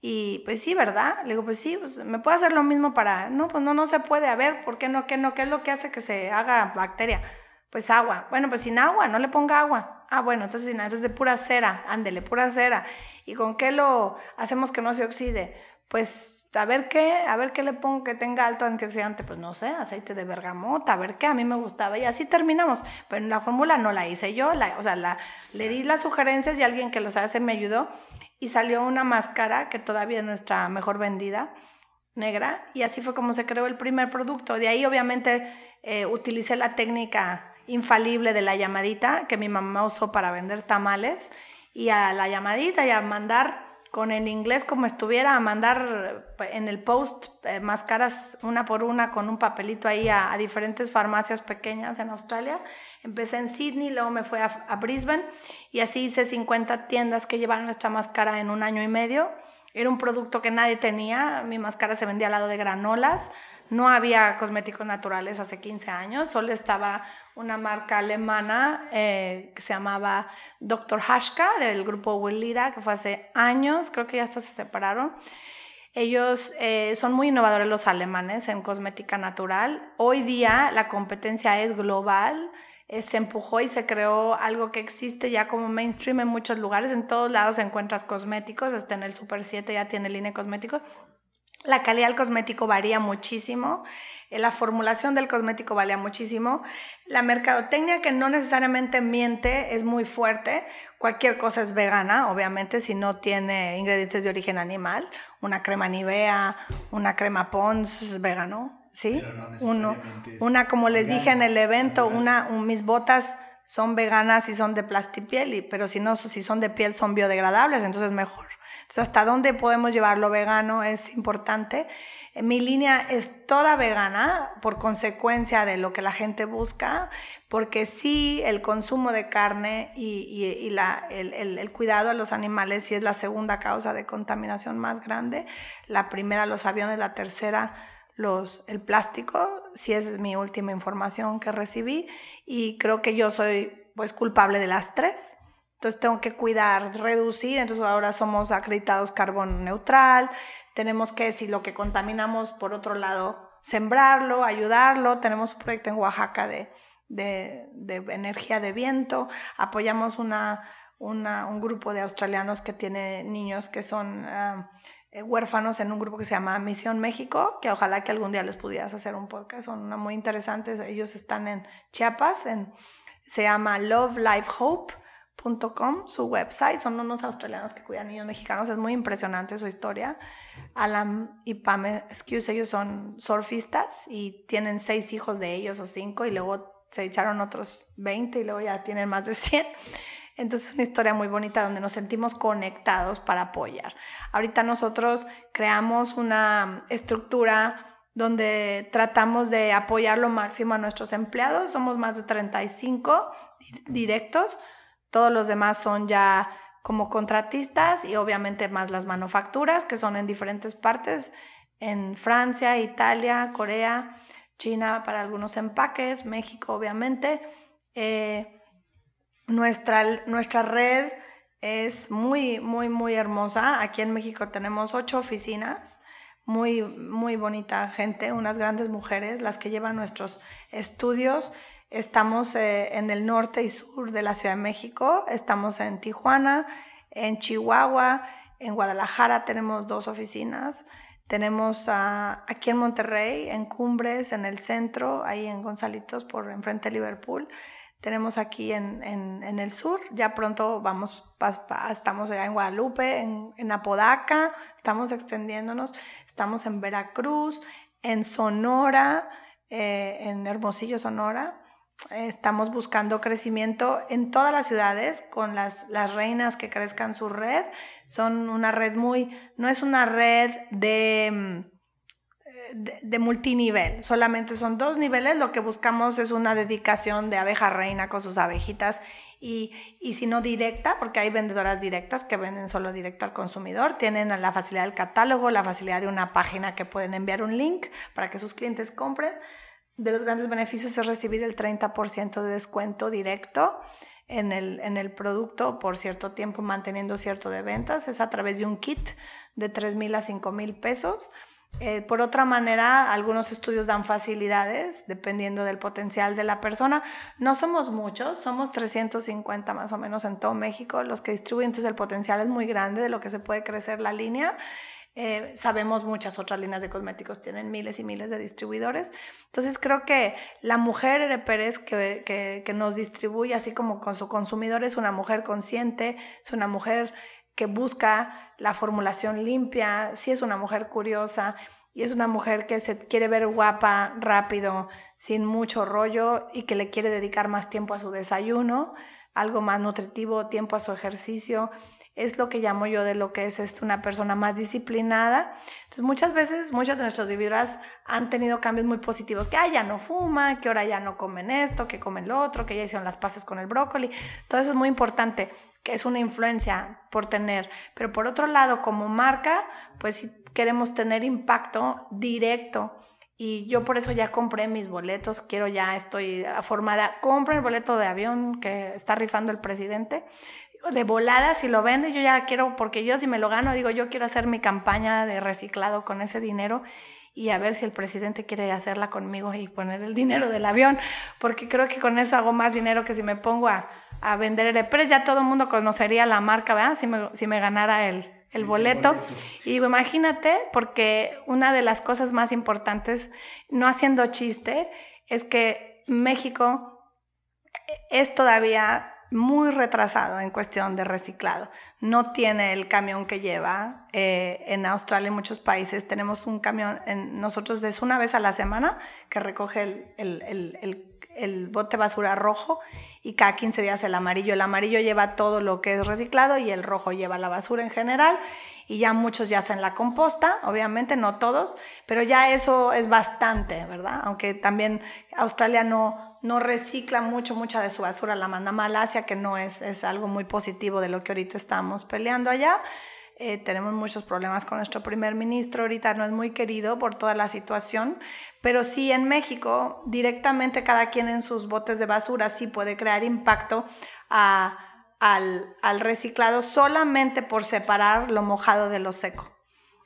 Y pues sí, ¿verdad? Le digo, pues sí, pues me puede hacer lo mismo para... No, pues no, no se puede. A ver, ¿por qué no? ¿Qué no? ¿Qué es lo que hace que se haga bacteria? Pues agua. Bueno, pues sin agua, no le ponga agua. Ah, bueno, entonces, entonces de pura cera, ándele, pura cera. ¿Y con qué lo hacemos que no se oxide? Pues a ver qué, a ver qué le pongo que tenga alto antioxidante, pues no sé, aceite de bergamota, a ver qué, a mí me gustaba y así terminamos. Pero la fórmula no la hice yo, la, o sea, la, le di las sugerencias y alguien que los hace me ayudó y salió una máscara que todavía es nuestra mejor vendida, negra, y así fue como se creó el primer producto. De ahí obviamente eh, utilicé la técnica infalible de la llamadita que mi mamá usó para vender tamales y a la llamadita y a mandar con el inglés como estuviera, a mandar eh, en el post eh, máscaras una por una con un papelito ahí a, diferentes farmacias pequeñas en Australia. Empecé en Sydney, luego me fui a, a, Brisbane y así hice 50 tiendas que llevaban nuestra máscara en un año y medio. Era un producto que nadie tenía, mi máscara se vendía al lado de granolas, no había cosméticos naturales hace 15 años, solo estaba una marca alemana eh, que se llamaba Dr. Hashka del grupo Willira, que fue hace años, creo que ya hasta se separaron. Ellos eh, son muy innovadores los alemanes en cosmética natural. Hoy día la competencia es global. Eh, se empujó y se creó algo que existe ya como mainstream en muchos lugares. En todos lados encuentras cosméticos. Hasta en el Super 7 ya tiene línea de cosméticos. La calidad del cosmético varía muchísimo. La formulación del cosmético varía muchísimo. La mercadotecnia que no necesariamente miente es muy fuerte. Cualquier cosa es vegana, obviamente, si no tiene ingredientes de origen animal. Una crema Nivea, una crema Pons vegano, ¿sí? Uno, una, como les dije en el evento, una, mis botas son veganas y son de plastipiel, pero si no, si son de piel son biodegradables, entonces mejor. Entonces, hasta dónde podemos llevarlo vegano es importante. Mi línea es toda vegana por consecuencia de lo que la gente busca, porque sí el consumo de carne y, el, cuidado a los animales sí es la segunda causa de contaminación más grande. La primera los aviones, la tercera los, el plástico, sí es mi última información que recibí y creo que yo soy pues culpable de las tres. Entonces tengo que cuidar, reducir, entonces ahora somos acreditados carbón neutral, tenemos que, si lo que contaminamos, por otro lado, sembrarlo, ayudarlo. Tenemos un proyecto en Oaxaca de, energía de viento. Apoyamos una, un grupo de australianos que tiene niños que son ah, eh, huérfanos en un grupo que se llama Misión México, que ojalá que algún día les pudieras hacer un podcast. Son muy interesantes. Ellos están en Chiapas, en, se llama Love Life Hope Com, su website, son unos australianos que cuidan niños mexicanos, es muy impresionante su historia. Alan y Pam Excuse, ellos son surfistas y tienen seis hijos de ellos o cinco y luego se echaron otros 20 y luego ya tienen más de 100. Entonces es una historia muy bonita donde nos sentimos conectados para apoyar. Ahorita nosotros creamos una estructura donde tratamos de apoyar lo máximo a nuestros empleados. Somos más de 35 directos todos los demás son ya como contratistas y obviamente más las manufacturas que son en diferentes partes, en Francia, Italia, Corea, China para algunos empaques, México obviamente. Eh, nuestra, nuestra red es muy, muy, muy hermosa. Aquí en México tenemos ocho oficinas muy, muy bonita gente, unas grandes mujeres, las que llevan nuestros estudios. Estamos eh, en el norte y sur de la Ciudad de México, estamos en Tijuana, en Chihuahua, en Guadalajara tenemos dos oficinas, tenemos aquí en Monterrey, en Cumbres, en el centro, ahí en Gonzalitos, por enfrente de Liverpool. Tenemos aquí en, en, el sur, ya pronto vamos, estamos allá en Guadalupe, en, Apodaca, estamos extendiéndonos, estamos en Veracruz, en Sonora, eh, en Hermosillo, Sonora. Estamos buscando crecimiento en todas las ciudades con las, las reinas que crezcan su red. Son una red muy, no es una red de de, multinivel, solamente son dos niveles, lo que buscamos es una dedicación de abeja reina con sus abejitas y, y, si no directa, porque hay vendedoras directas que venden solo directo al consumidor, tienen la facilidad del catálogo, la facilidad de una página que pueden enviar un link para que sus clientes compren. De los grandes beneficios es recibir el 30% de descuento directo en el, en el producto por cierto tiempo manteniendo cierto de ventas. Es a través de un kit de 3 mil a 5 mil pesos eh, por otra manera, algunos estudios dan facilidades dependiendo del potencial de la persona. No somos muchos, somos 350 más o menos en todo México los que distribuyen, entonces el potencial es muy grande de lo que se puede crecer la línea. Eh, sabemos muchas otras líneas de cosméticos tienen miles y miles de distribuidores. Entonces creo que la mujer Ere Pérez que, que, que nos distribuye así como con su consumidor es una mujer consciente, es una mujer que busca la formulación limpia, si es una mujer curiosa y es una mujer que se quiere ver guapa, rápido, sin mucho rollo y que le quiere dedicar más tiempo a su desayuno, algo más nutritivo, tiempo a su ejercicio es lo que llamo yo de lo que es este, una persona más disciplinada. Entonces, muchas veces, muchas de nuestras vividoras han tenido cambios muy positivos, que ah, ya no fuma, que ahora ya no comen esto, que comen lo otro, que ya hicieron las paces con el brócoli. Todo eso es muy importante, que es una influencia por tener. Pero por otro lado, como marca, pues si queremos tener impacto directo. Y yo por eso ya compré mis boletos, quiero ya, estoy formada, compro el boleto de avión que está rifando el presidente, de volada, si lo vende, yo ya quiero, porque yo si me lo gano, digo, yo quiero hacer mi campaña de reciclado con ese dinero y a ver si el presidente quiere hacerla conmigo y poner el dinero del avión, porque creo que con eso hago más dinero que si me pongo a, a vender Aeropress, ya todo el mundo conocería la marca, ¿verdad? Si me, si me ganara el, el boleto. Y digo, imagínate, porque una de las cosas más importantes, no haciendo chiste, es que México es todavía muy retrasado en cuestión de reciclado. No tiene el camión que lleva. Eh, en Australia, en muchos países, tenemos un camión, en, nosotros es una vez a la semana que recoge el, el, el, el, bote basura rojo y cada 15 días el amarillo. El amarillo lleva todo lo que es reciclado y el rojo lleva la basura en general. Y ya muchos ya hacen la composta, obviamente, no todos, pero ya eso es bastante, ¿verdad? Aunque también Australia no, no recicla mucho, mucha de su basura, la manda a Malasia, que no es, es algo muy positivo de lo que ahorita estamos peleando allá. Eh, tenemos muchos problemas con nuestro primer ministro, ahorita no es muy querido por toda la situación, pero sí en México directamente cada quien en sus botes de basura sí puede crear impacto al, al reciclado solamente por separar lo mojado de lo seco.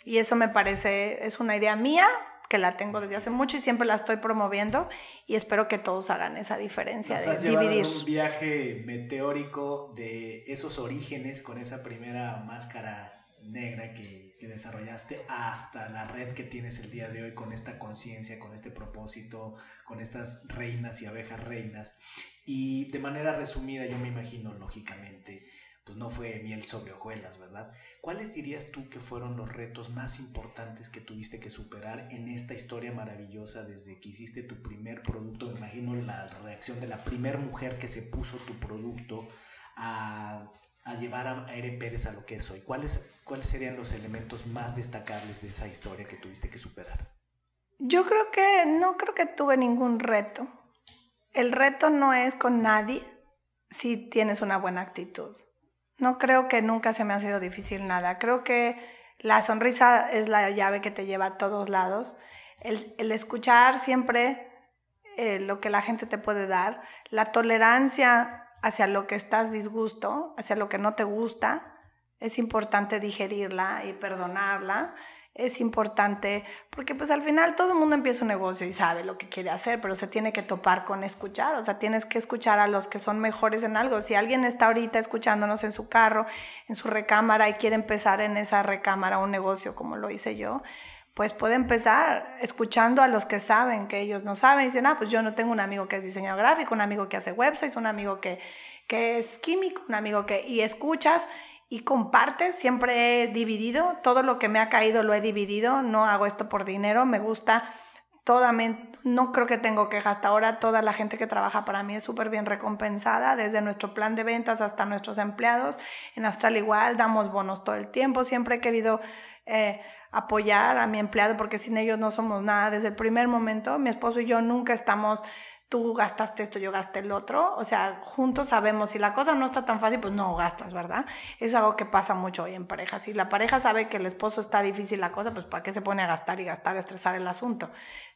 Y eso me parece, es una idea mía, que la tengo desde hace mucho y siempre la estoy promoviendo y espero que todos hagan esa diferencia de dividir. un viaje meteórico de esos orígenes con esa primera máscara negra que, que, desarrollaste hasta la red que tienes el día de hoy con esta conciencia, con este propósito, con estas reinas y abejas reinas. Y de manera resumida, yo me imagino, lógicamente, pues no fue miel sobre hojuelas, ¿verdad? ¿Cuáles dirías tú que fueron los retos más importantes que tuviste que superar en esta historia maravillosa desde que hiciste tu primer producto? Me imagino la reacción de la primera mujer que se puso tu producto a, llevar a Ere Pérez a lo que es hoy. ¿Cuáles, ¿Cuáles serían los elementos más destacables de esa historia que tuviste que superar? Yo creo que no creo que tuve ningún reto. El reto no es con nadie si tienes una buena actitud. No creo que nunca se me ha sido difícil nada. Creo que la sonrisa es la llave que te lleva a todos lados. El, escuchar siempre eh, lo que la gente te puede dar, la tolerancia hacia lo que estás disgusto, hacia lo que no te gusta, es importante digerirla y perdonarla es importante porque pues al final todo el mundo empieza un negocio y sabe lo que quiere hacer, pero se tiene que topar con escuchar, o sea, tienes que escuchar a los que son mejores en algo. Si alguien está ahorita escuchándonos en su carro, en su recámara y quiere empezar en esa recámara un negocio como lo hice yo, pues puede empezar escuchando a los que saben que ellos no saben y dicen, ah, pues yo no tengo un amigo que es diseñador gráfico, un amigo que hace websites, un amigo que, que es químico, un amigo que... y escuchas y compartes, siempre he dividido, todo lo que me ha caído lo he dividido, no hago esto por dinero, me gusta toda, no creo que tengo quejas hasta ahora, toda la gente que trabaja para mí es súper bien recompensada, desde nuestro plan de ventas hasta nuestros empleados, en Astral igual, damos bonos todo el tiempo, siempre he querido... Eh, apoyar a mi empleado porque sin ellos no somos nada. Desde el primer momento, mi esposo y yo nunca estamos tú gastaste esto, yo gasté el otro. O sea, juntos sabemos, si la cosa no está tan fácil, pues no gastas, ¿verdad? Es algo que pasa mucho hoy en pareja. Si la pareja sabe que el esposo está difícil la cosa, pues ¿para qué se pone a gastar y gastar, estresar el asunto?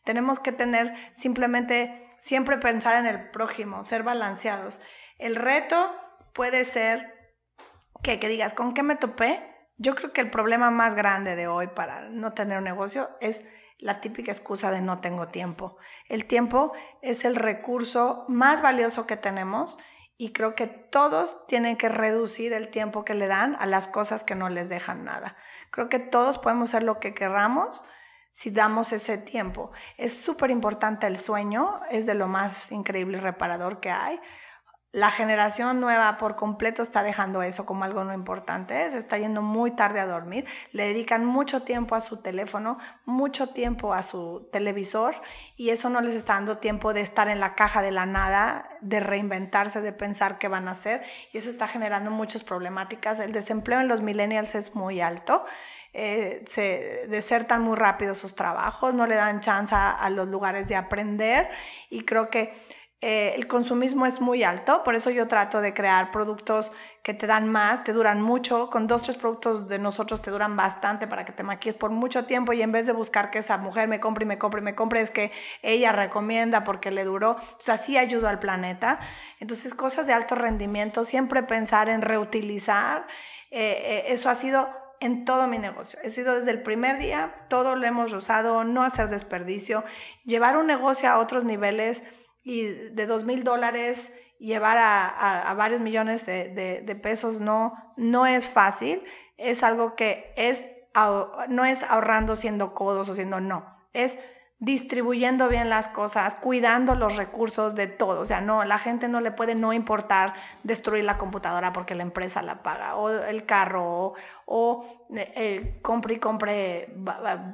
Tenemos que tener simplemente, siempre pensar en el prójimo, ser balanceados. El reto puede ser que, que digas, ¿con qué me topé? Yo creo que el problema más grande de hoy para no tener un negocio es la típica excusa de no tengo tiempo. El tiempo es el recurso más valioso que tenemos y creo que todos tienen que reducir el tiempo que le dan a las cosas que no les dejan nada. Creo que todos podemos hacer lo que querramos si damos ese tiempo. Es súper importante el sueño, es de lo más increíble y reparador que hay la generación nueva por completo está dejando eso como algo no importante, se está yendo muy tarde a dormir, le dedican mucho tiempo a su teléfono, mucho tiempo a su televisor y eso no les está dando tiempo de estar en la caja de la nada, de reinventarse, de pensar qué van a hacer y eso está generando muchas problemáticas. El desempleo en los millennials es muy alto. Eh, se desertan muy rápido sus trabajos, no le dan chance a los lugares de aprender y creo que eh, el consumismo es muy alto, por eso yo trato de crear productos que te dan más, te duran mucho, con dos, tres productos de nosotros te duran bastante para que te maquilles por mucho tiempo y en vez de buscar que esa mujer me compre y me compre y me compre, es que ella recomienda porque le duró, o sea, sí ayuda al planeta. Entonces, cosas de alto rendimiento, siempre pensar en reutilizar, eh, eh, eso ha sido en todo mi negocio. He sido desde el primer día, todo lo hemos usado, no hacer desperdicio, llevar un negocio a otros niveles y de dos mil dólares llevar a, varios millones de, pesos no, no es fácil, es algo que es, no es ahorrando siendo codos o siendo no, es distribuyendo bien las cosas, cuidando los recursos de todo. O sea, no, la gente no le puede no importar destruir la computadora porque la empresa la paga, o el carro, o, eh, compre y compre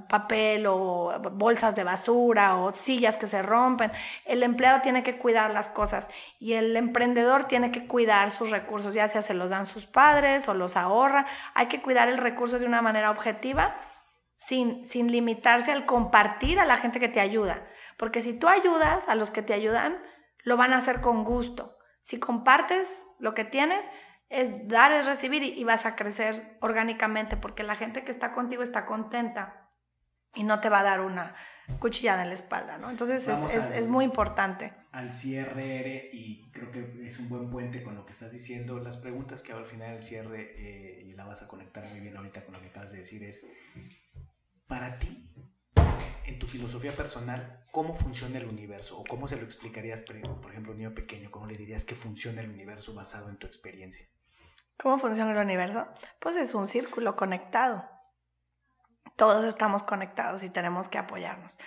papel o bolsas de basura o sillas que se rompen. El empleado tiene que cuidar las cosas y el emprendedor tiene que cuidar sus recursos, ya sea se los dan sus padres o los ahorra. Hay que cuidar el recurso de una manera objetiva sin, sin limitarse al compartir a la gente que te ayuda. Porque si tú ayudas a los que te ayudan, lo van a hacer con gusto. Si compartes lo que tienes, es dar, es recibir y, vas a crecer orgánicamente porque la gente que está contigo está contenta y no te va a dar una cuchillada en la espalda, ¿no? Entonces es, es, muy importante. Al cierre, y creo que es un buen puente con lo que estás diciendo, las preguntas que hago al final del cierre, eh, y la vas a conectar muy bien ahorita con lo que acabas de decir, es, para ti, en tu filosofía personal, cómo funciona el universo o cómo se lo explicarías, por ejemplo, un niño pequeño, cómo le dirías que funciona el universo basado en tu experiencia. ¿Cómo funciona el universo? Pues es un círculo conectado. Todos estamos conectados y tenemos que apoyarnos.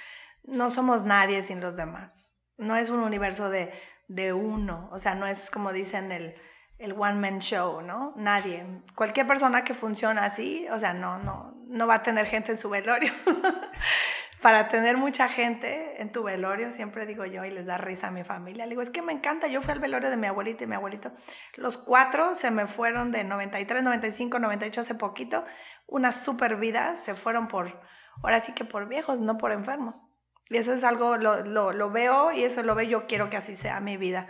No somos nadie sin los demás. No es un universo de, de uno, o sea, no es como dicen el, el one man show, ¿no? Nadie. Cualquier persona que funciona así, o sea, no, no, no va a tener gente en su velorio. Para tener mucha gente en tu velorio, siempre digo yo, y les da risa a mi familia, le digo, es que me encanta, yo fui al velorio de mi abuelita y mi abuelito. Los cuatro se me fueron de 93, 95, 98 hace poquito, una super vida, se fueron por, ahora sí que por viejos, no por enfermos. Y eso es algo, lo, lo, lo veo y eso lo veo, yo quiero que así sea mi vida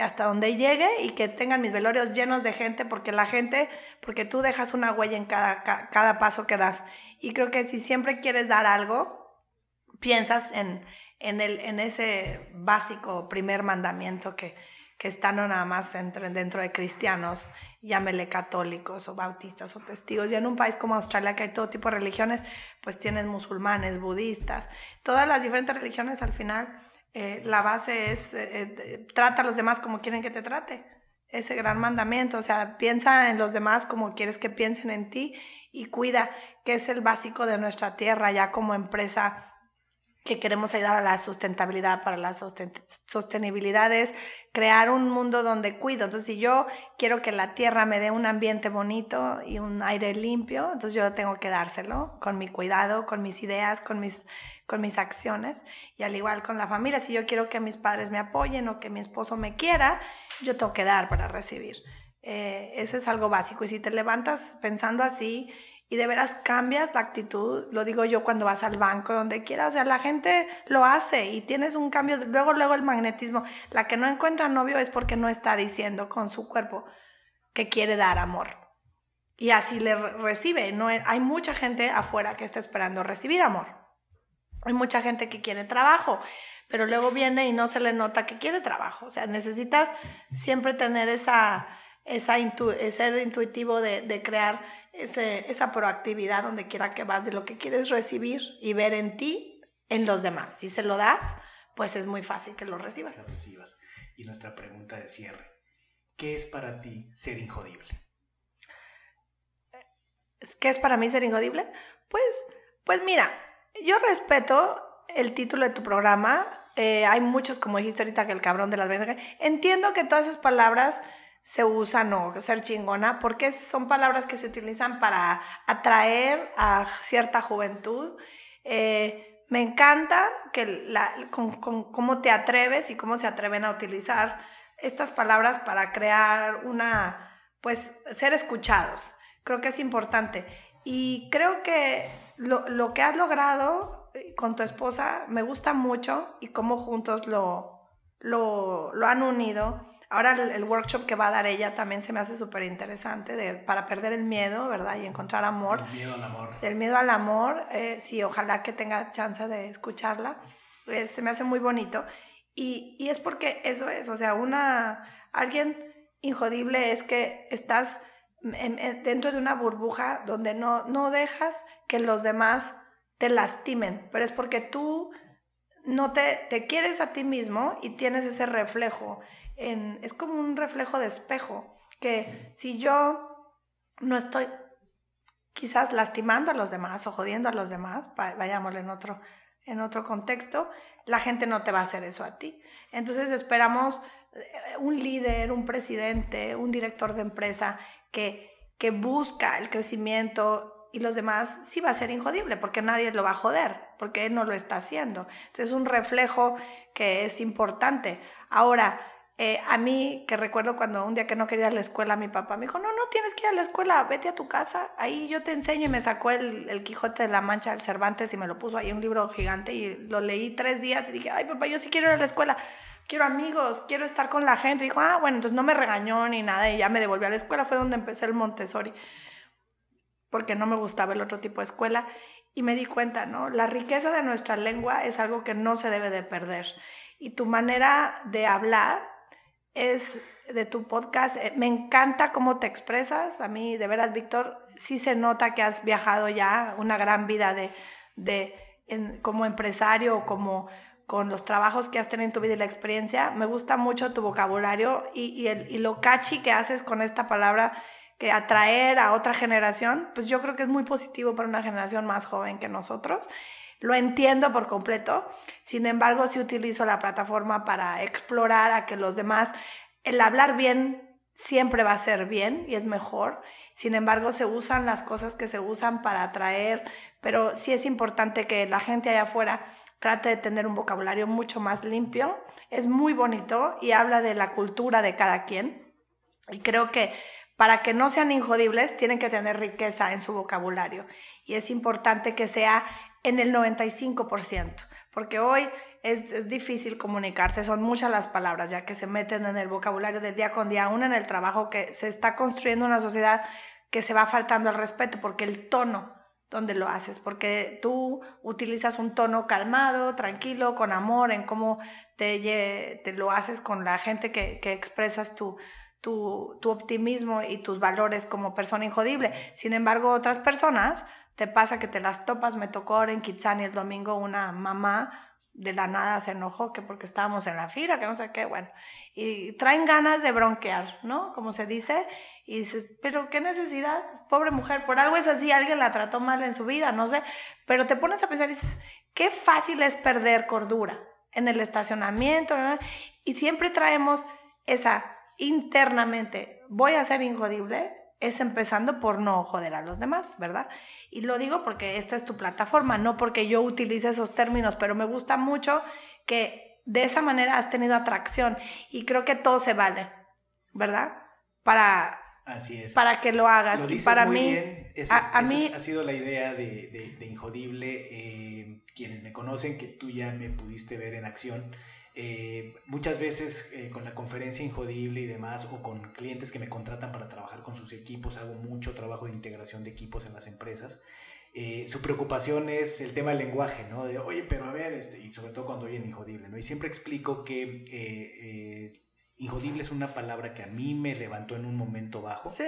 hasta donde llegue y que tengan mis velorios llenos de gente, porque la gente, porque tú dejas una huella en cada, cada paso que das. Y creo que si siempre quieres dar algo, piensas en, en, el, en ese básico primer mandamiento que, que están no nada más dentro de cristianos, llámele católicos o bautistas o testigos. Y en un país como Australia, que hay todo tipo de religiones, pues tienes musulmanes, budistas, todas las diferentes religiones al final, eh, la base es eh, eh, trata a los demás como quieren que te trate. Ese gran mandamiento, o sea, piensa en los demás como quieres que piensen en ti y cuida, que es el básico de nuestra tierra, ya como empresa que queremos ayudar a la sustentabilidad, para la sostenibilidad es crear un mundo donde cuido. Entonces, si yo quiero que la tierra me dé un ambiente bonito y un aire limpio, entonces yo tengo que dárselo con mi cuidado, con mis ideas, con mis, con mis acciones. Y al igual con la familia, si yo quiero que mis padres me apoyen o que mi esposo me quiera, yo tengo que dar para recibir. Eh, eso es algo básico. Y si te levantas pensando así y de veras cambias la actitud, lo digo yo cuando vas al banco, donde quieras, o sea, la gente lo hace y tienes un cambio, luego, luego el magnetismo, la que no encuentra novio es porque no está diciendo con su cuerpo que quiere dar amor. Y así le recibe, no hay mucha gente afuera que está esperando recibir amor. Hay mucha gente que quiere trabajo, pero luego viene y no se le nota que quiere trabajo. O sea, necesitas siempre tener esa, esa ser intuitivo de, de crear esa proactividad donde quiera que vas de lo que quieres recibir y ver en ti, en los demás. Si se lo das, pues es muy fácil que lo recibas. recibas. Y nuestra pregunta de cierre, ¿qué es para ti ser injodible? ¿Qué es para mí ser injodible? Pues, pues mira, yo respeto el título de tu programa. Eh, hay muchos, como dijiste ahorita, que el cabrón de las ventas. Entiendo que todas esas palabras se usan o ser chingona, porque son palabras que se utilizan para atraer a cierta juventud. Eh, me encanta que la, con, cómo te atreves y cómo se atreven a utilizar estas palabras para crear una, pues, ser escuchados. Creo que es importante. Y creo que lo, lo que has logrado eh, con tu esposa me gusta mucho y cómo juntos lo, lo, lo han unido Ahora el, workshop que va a dar ella también se me hace súper interesante para perder el miedo, ¿verdad? Y encontrar amor. El miedo al amor. El miedo al amor, eh, sí, ojalá que tenga chance de escucharla. Eh, se me hace muy bonito. Y, y, es porque eso es, o sea, una, alguien injodible es que estás dentro de una burbuja donde no, no dejas que los demás te lastimen, pero es porque tú no te, te quieres a ti mismo y tienes ese reflejo es como un reflejo de espejo, que si yo no estoy quizás lastimando a los demás o jodiendo a los demás, vayámoslo en otro, en otro contexto, la gente no te va a hacer eso a ti. Entonces esperamos un líder, un presidente, un director de empresa que, que busca el crecimiento y los demás sí va a ser injodible porque nadie lo va a joder, porque él no lo está haciendo. Entonces es un reflejo que es importante. Ahora, eh, a mí, que recuerdo cuando un día que no quería ir a la escuela, mi papá me dijo, no, no tienes que ir a la escuela, vete a tu casa, ahí yo te enseño y me sacó el, el Quijote de la Mancha del Cervantes y me lo puso ahí un libro gigante y lo leí tres días y dije, ay papá, yo sí quiero ir a la escuela, quiero amigos, quiero estar con la gente. Dijo, ah, bueno, entonces no me regañó ni nada y ya me devolvió a la escuela, fue donde empecé el Montessori, porque no me gustaba el otro tipo de escuela y me di cuenta, ¿no? La riqueza de nuestra lengua es algo que no se debe de perder y tu manera de hablar es de tu podcast. Eh, me encanta cómo te expresas. A mí, de veras, Víctor, sí se nota que has viajado ya una gran vida de, de como empresario, como con los trabajos que has tenido en tu vida y la experiencia. Me gusta mucho tu vocabulario y, y, el, y lo catchy que haces con esta palabra que atraer a otra generación, pues yo creo que es muy positivo para una generación más joven que nosotros. Lo entiendo por completo, sin embargo, sí utilizo la plataforma para explorar a que los demás, el hablar bien siempre va a ser bien y es mejor. Sin embargo, se usan las cosas que se usan para atraer, pero sí es importante que la gente allá afuera trate de tener un vocabulario mucho más limpio. Es muy bonito y habla de la cultura de cada quien. Y creo que para que no sean injodibles, tienen que tener riqueza en su vocabulario. Y es importante que sea en el 95%, porque hoy es, difícil comunicarte, son muchas las palabras ya que se meten en el vocabulario del día con día, aún en el trabajo, que se está construyendo una sociedad que se va faltando el respeto, porque el tono donde lo haces, porque tú utilizas un tono calmado, tranquilo, con amor, en cómo te, te lo haces con la gente que, que expresas tu, tu, tu, optimismo y tus valores como persona injodible. Sin embargo, otras personas te pasa que te las topas. Me tocó ahora en Kitsani el domingo una mamá de la nada se enojó que porque estábamos en la fila, que no sé qué, bueno, y traen ganas de bronquear, ¿no? Como se dice, y dices, pero qué necesidad, pobre mujer, por algo es así, alguien la trató mal en su vida, no sé, pero te pones a pensar y dices, qué fácil es perder cordura en el estacionamiento, y siempre traemos esa internamente, voy a ser injodible, es empezando por no joder a los demás, ¿verdad? Y lo digo porque esta es tu plataforma, no porque yo utilice esos términos, pero me gusta mucho que de esa manera has tenido atracción y creo que todo se vale, ¿verdad? Para, Así es. para que lo hagas. Lo y para muy mí, bien. a, mí ha sido la idea de, de, Injodible. Eh, quienes me conocen, que tú ya me pudiste ver en acción eh, muchas veces eh, con la conferencia Injodible y demás, o con clientes que me contratan para trabajar con sus equipos, hago mucho trabajo de integración de equipos en las empresas. Eh, su preocupación es el tema del lenguaje, ¿no? De, oye, pero a ver, este", y sobre todo cuando oyen Injodible, ¿no? Y siempre explico que Injodible es una palabra que a mí me levantó en un momento bajo. Sí.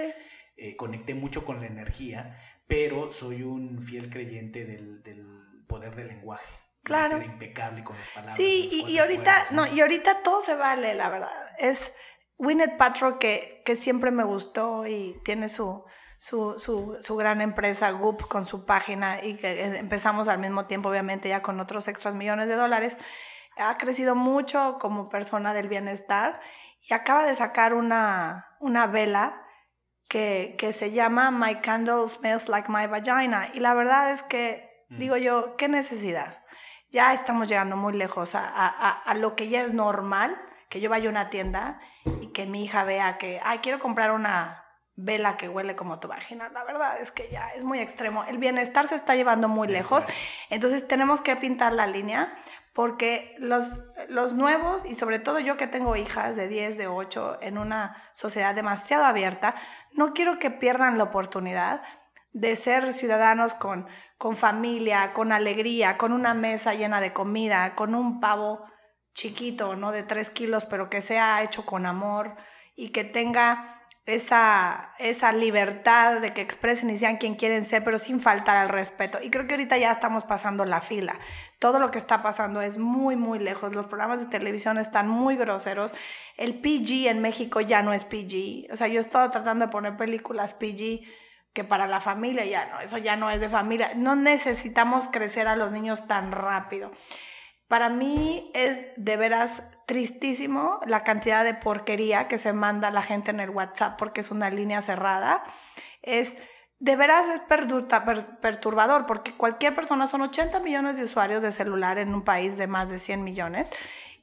conecté mucho con la energía, pero soy un fiel creyente del, del poder del lenguaje. Claro. Ser impecable con las palabras. Sí, y, y, ahorita, ¿no? y ahorita todo se vale, la verdad. Es Winnet Patro que, que siempre me gustó y tiene su, su, su, su, gran empresa Goop con su página y que empezamos al mismo tiempo, obviamente, ya con otros extras millones de dólares. Ha crecido mucho como persona del bienestar y acaba de sacar una, una vela que, que se llama My Candle Smells Like My Vagina. Y la verdad es que, mm. digo yo, ¿qué necesidad? ya estamos llegando muy lejos a, a, a, lo que ya es normal, que yo vaya a una tienda y que mi hija vea que, ay, quiero comprar una vela que huele como tu vagina. La verdad es que ya es muy extremo. El bienestar se está llevando muy lejos. Entonces tenemos que pintar la línea porque los, los nuevos, y sobre todo yo que tengo hijas de 10, de 8, en una sociedad demasiado abierta, no quiero que pierdan la oportunidad de ser ciudadanos con con familia, con alegría, con una mesa llena de comida, con un pavo chiquito, ¿no? De tres kilos, pero que sea hecho con amor y que tenga esa, esa libertad de que expresen y sean quien quieren ser, pero sin faltar al respeto. Y creo que ahorita ya estamos pasando la fila. Todo lo que está pasando es muy, muy lejos. Los programas de televisión están muy groseros. El PG en México ya no es PG. O sea, yo he estado tratando de poner películas PG que para la familia ya no, eso ya no es de familia. No necesitamos crecer a los niños tan rápido. Para mí es de veras tristísimo la cantidad de porquería que se manda la gente en el WhatsApp porque es una línea cerrada. Es de veras es perturbador porque cualquier persona son 80 millones de usuarios de celular en un país de más de 100 millones.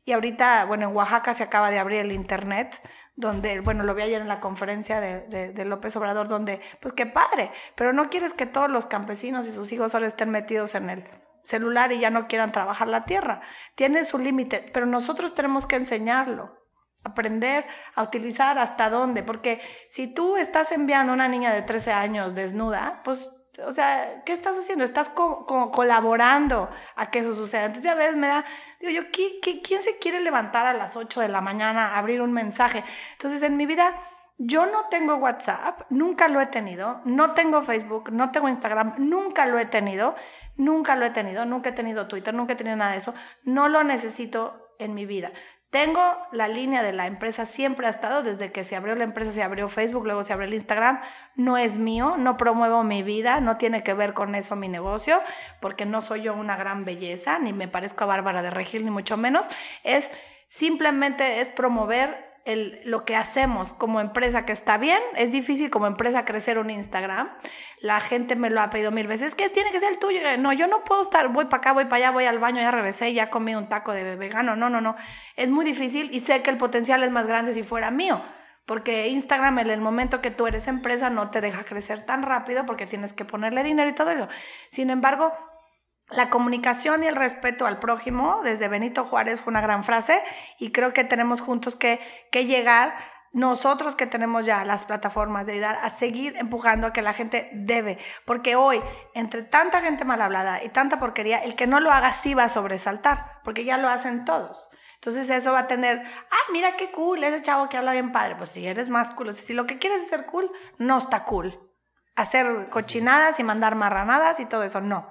Y ahorita, bueno, en Oaxaca se acaba de abrir el Internet donde, bueno, lo vi ayer en la conferencia de, de, López Obrador, donde, pues qué padre, pero no quieres que todos los campesinos y sus hijos ahora estén metidos en el celular y ya no quieran trabajar la tierra. Tiene su límite, pero nosotros tenemos que enseñarlo, aprender a utilizar hasta dónde, porque si tú estás enviando a una niña de 13 años desnuda, pues o sea, ¿qué estás haciendo? Estás colaborando a que eso suceda. Entonces ya ves, me da, digo yo, quién se quiere levantar a las 8 de la mañana a abrir un mensaje? Entonces en mi vida yo no tengo WhatsApp, nunca lo he tenido, no tengo Facebook, no tengo Instagram, nunca lo he tenido, nunca lo he tenido, nunca he tenido Twitter, nunca he tenido nada de eso, no lo necesito en mi vida. Tengo la línea de la empresa, siempre ha estado, desde que se abrió la empresa, se abrió Facebook, luego se abrió el Instagram, no es mío, no promuevo mi vida, no tiene que ver con eso mi negocio, porque no soy yo una gran belleza, ni me parezco a Bárbara de Regil, ni mucho menos, es simplemente es promover lo que hacemos como empresa que está bien, es difícil como empresa crecer un Instagram. La gente me lo ha pedido mil veces, es que tiene que ser el tuyo. No, yo no puedo estar, voy para acá, voy para allá, voy al baño, ya regresé, ya comí un taco de vegano. No, no, no. Es muy difícil y sé que el potencial es más grande si fuera mío. Porque Instagram en el momento que tú eres empresa no te deja crecer tan rápido porque tienes que ponerle dinero y todo eso. Sin embargo, la comunicación y el respeto al prójimo, desde Benito Juárez, fue una gran frase y creo que tenemos juntos que, que llegar, nosotros que tenemos ya las plataformas de ayudar, a seguir empujando a que la gente debe, porque hoy, entre tanta gente mal hablada y tanta porquería, el que no lo haga sí va a sobresaltar, porque ya lo hacen todos. Entonces eso va a tener, ah, mira qué cool, ese chavo que habla bien padre. Pues si eres más cool, si lo que quieres es ser cool, no está cool. Hacer cochinadas y mandar marranadas y todo eso, no.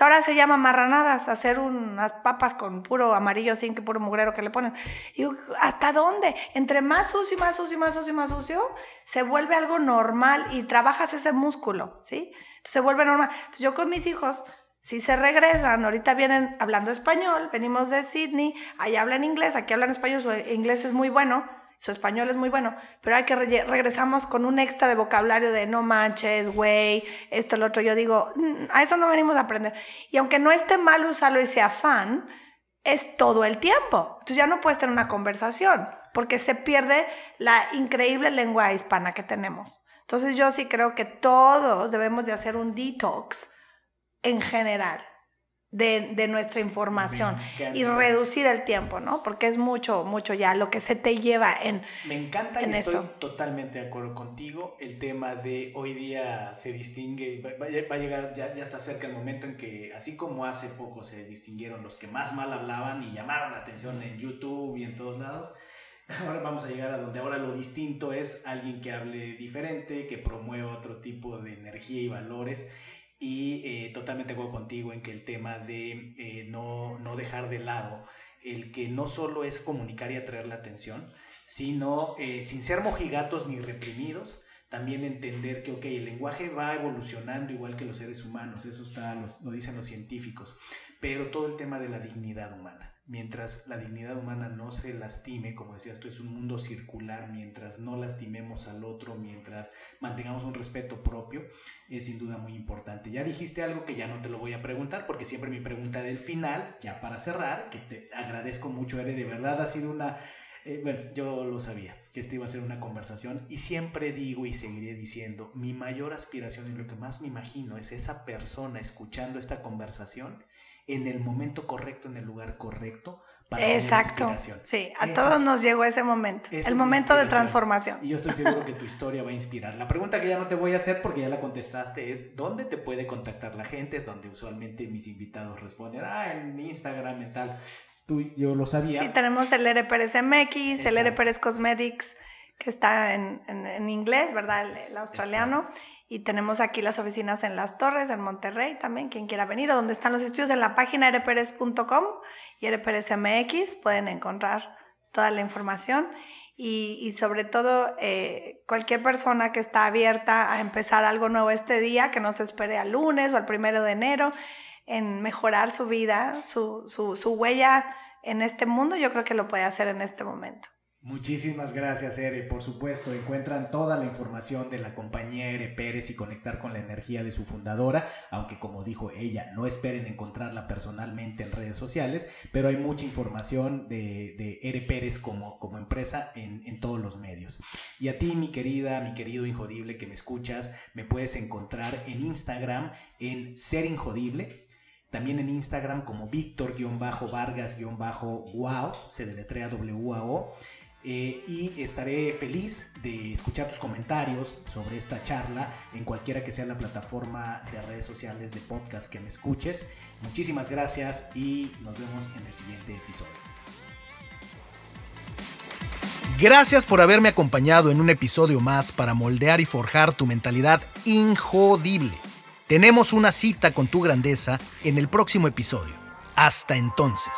Ahora se llama marranadas, hacer unas papas con puro amarillo sin que puro mugrero que le ponen. Y ¿hasta dónde? Entre más sucio más sucio más sucio más sucio, se vuelve algo normal y trabajas ese músculo, ¿sí? se vuelve normal. Entonces yo con mis hijos si se regresan, ahorita vienen hablando español, venimos de Sydney, ahí hablan inglés, aquí hablan español, su inglés es muy bueno, su español es muy bueno, pero hay que regresamos con un extra de vocabulario de no manches, güey, esto, lo otro. Yo digo, mm, a eso no venimos a aprender. Y aunque no esté mal usarlo y sea fan, es todo el tiempo. Entonces ya no puedes tener una conversación, porque se pierde la increíble lengua hispana que tenemos. Entonces yo sí creo que todos debemos de hacer un detox en general de, nuestra información y reducir el tiempo, ¿no? Porque es mucho, mucho ya lo que se te lleva en Me encanta y estoy totalmente de acuerdo contigo. El tema de hoy día se distingue, va, a llegar, ya, ya está cerca el momento en que, así como hace poco se distinguieron los que más mal hablaban y llamaron la atención en YouTube y en todos lados, ahora vamos a llegar a donde ahora lo distinto es alguien que hable diferente, que promueva otro tipo de energía y valores y eh, totalmente acuerdo contigo en que el tema de eh, no, no, dejar de lado el que no solo es comunicar y atraer la atención, sino eh, sin ser mojigatos ni reprimidos, también entender que, ok, el lenguaje va evolucionando igual que los seres humanos, eso está, lo dicen los científicos, pero todo el tema de la dignidad humana mientras la dignidad humana no se lastime, como decías tú, es un mundo circular, mientras no lastimemos al otro, mientras mantengamos un respeto propio, es sin duda muy importante. Ya dijiste algo que ya no te lo voy a preguntar, porque siempre mi pregunta del final, ya para cerrar, que te agradezco mucho, Ere, de verdad ha sido una... Eh, bueno, yo lo sabía, que esta iba a ser una conversación y siempre digo y seguiré diciendo, mi mayor aspiración y lo que más me imagino es esa persona escuchando esta conversación en el momento correcto, en el lugar correcto. Para Exacto. Sí, a todos nos llegó ese momento, el momento de transformación. Y yo estoy seguro que tu historia va a inspirar. La pregunta que ya no te voy a hacer porque ya la contestaste es, ¿dónde te puede contactar la gente? Es donde usualmente mis invitados responden, ah, en Instagram y tal. Tú, yo lo sabía. Sí, tenemos el Ere Pérez MX, el Ere Pérez Cosmetics, que está en, en, inglés, ¿verdad? El, australiano. Y tenemos aquí las oficinas en Las Torres, en Monterrey también, quien quiera venir, o donde están los estudios en la página ereperez.com y ereperezmx, pueden encontrar toda la información. Y, y sobre todo, eh, cualquier persona que está abierta a empezar algo nuevo este día, que no se espere al lunes o al primero de enero, en mejorar su vida, su, su, su huella en este mundo, yo creo que lo puede hacer en este momento. Muchísimas gracias, Ere. Por supuesto, encuentran toda la información de la compañía Ere Pérez y conectar con la energía de su fundadora, aunque como dijo ella, no esperen encontrarla personalmente en redes sociales, pero hay mucha información de, Ere Pérez como, como empresa en, en, todos los medios. Y a ti, mi querida, mi querido Injodible que me escuchas, me puedes encontrar en Instagram en Ser Injodible. También en Instagram como Víctor-Vargas-Wow, se deletrea W-A-O. Eh, y estaré feliz de escuchar tus comentarios sobre esta charla en cualquiera que sea la plataforma de redes sociales de podcast que me escuches. Muchísimas gracias y nos vemos en el siguiente episodio. Gracias por haberme acompañado en un episodio más para moldear y forjar tu mentalidad injodible. Tenemos una cita con tu grandeza en el próximo episodio. Hasta entonces.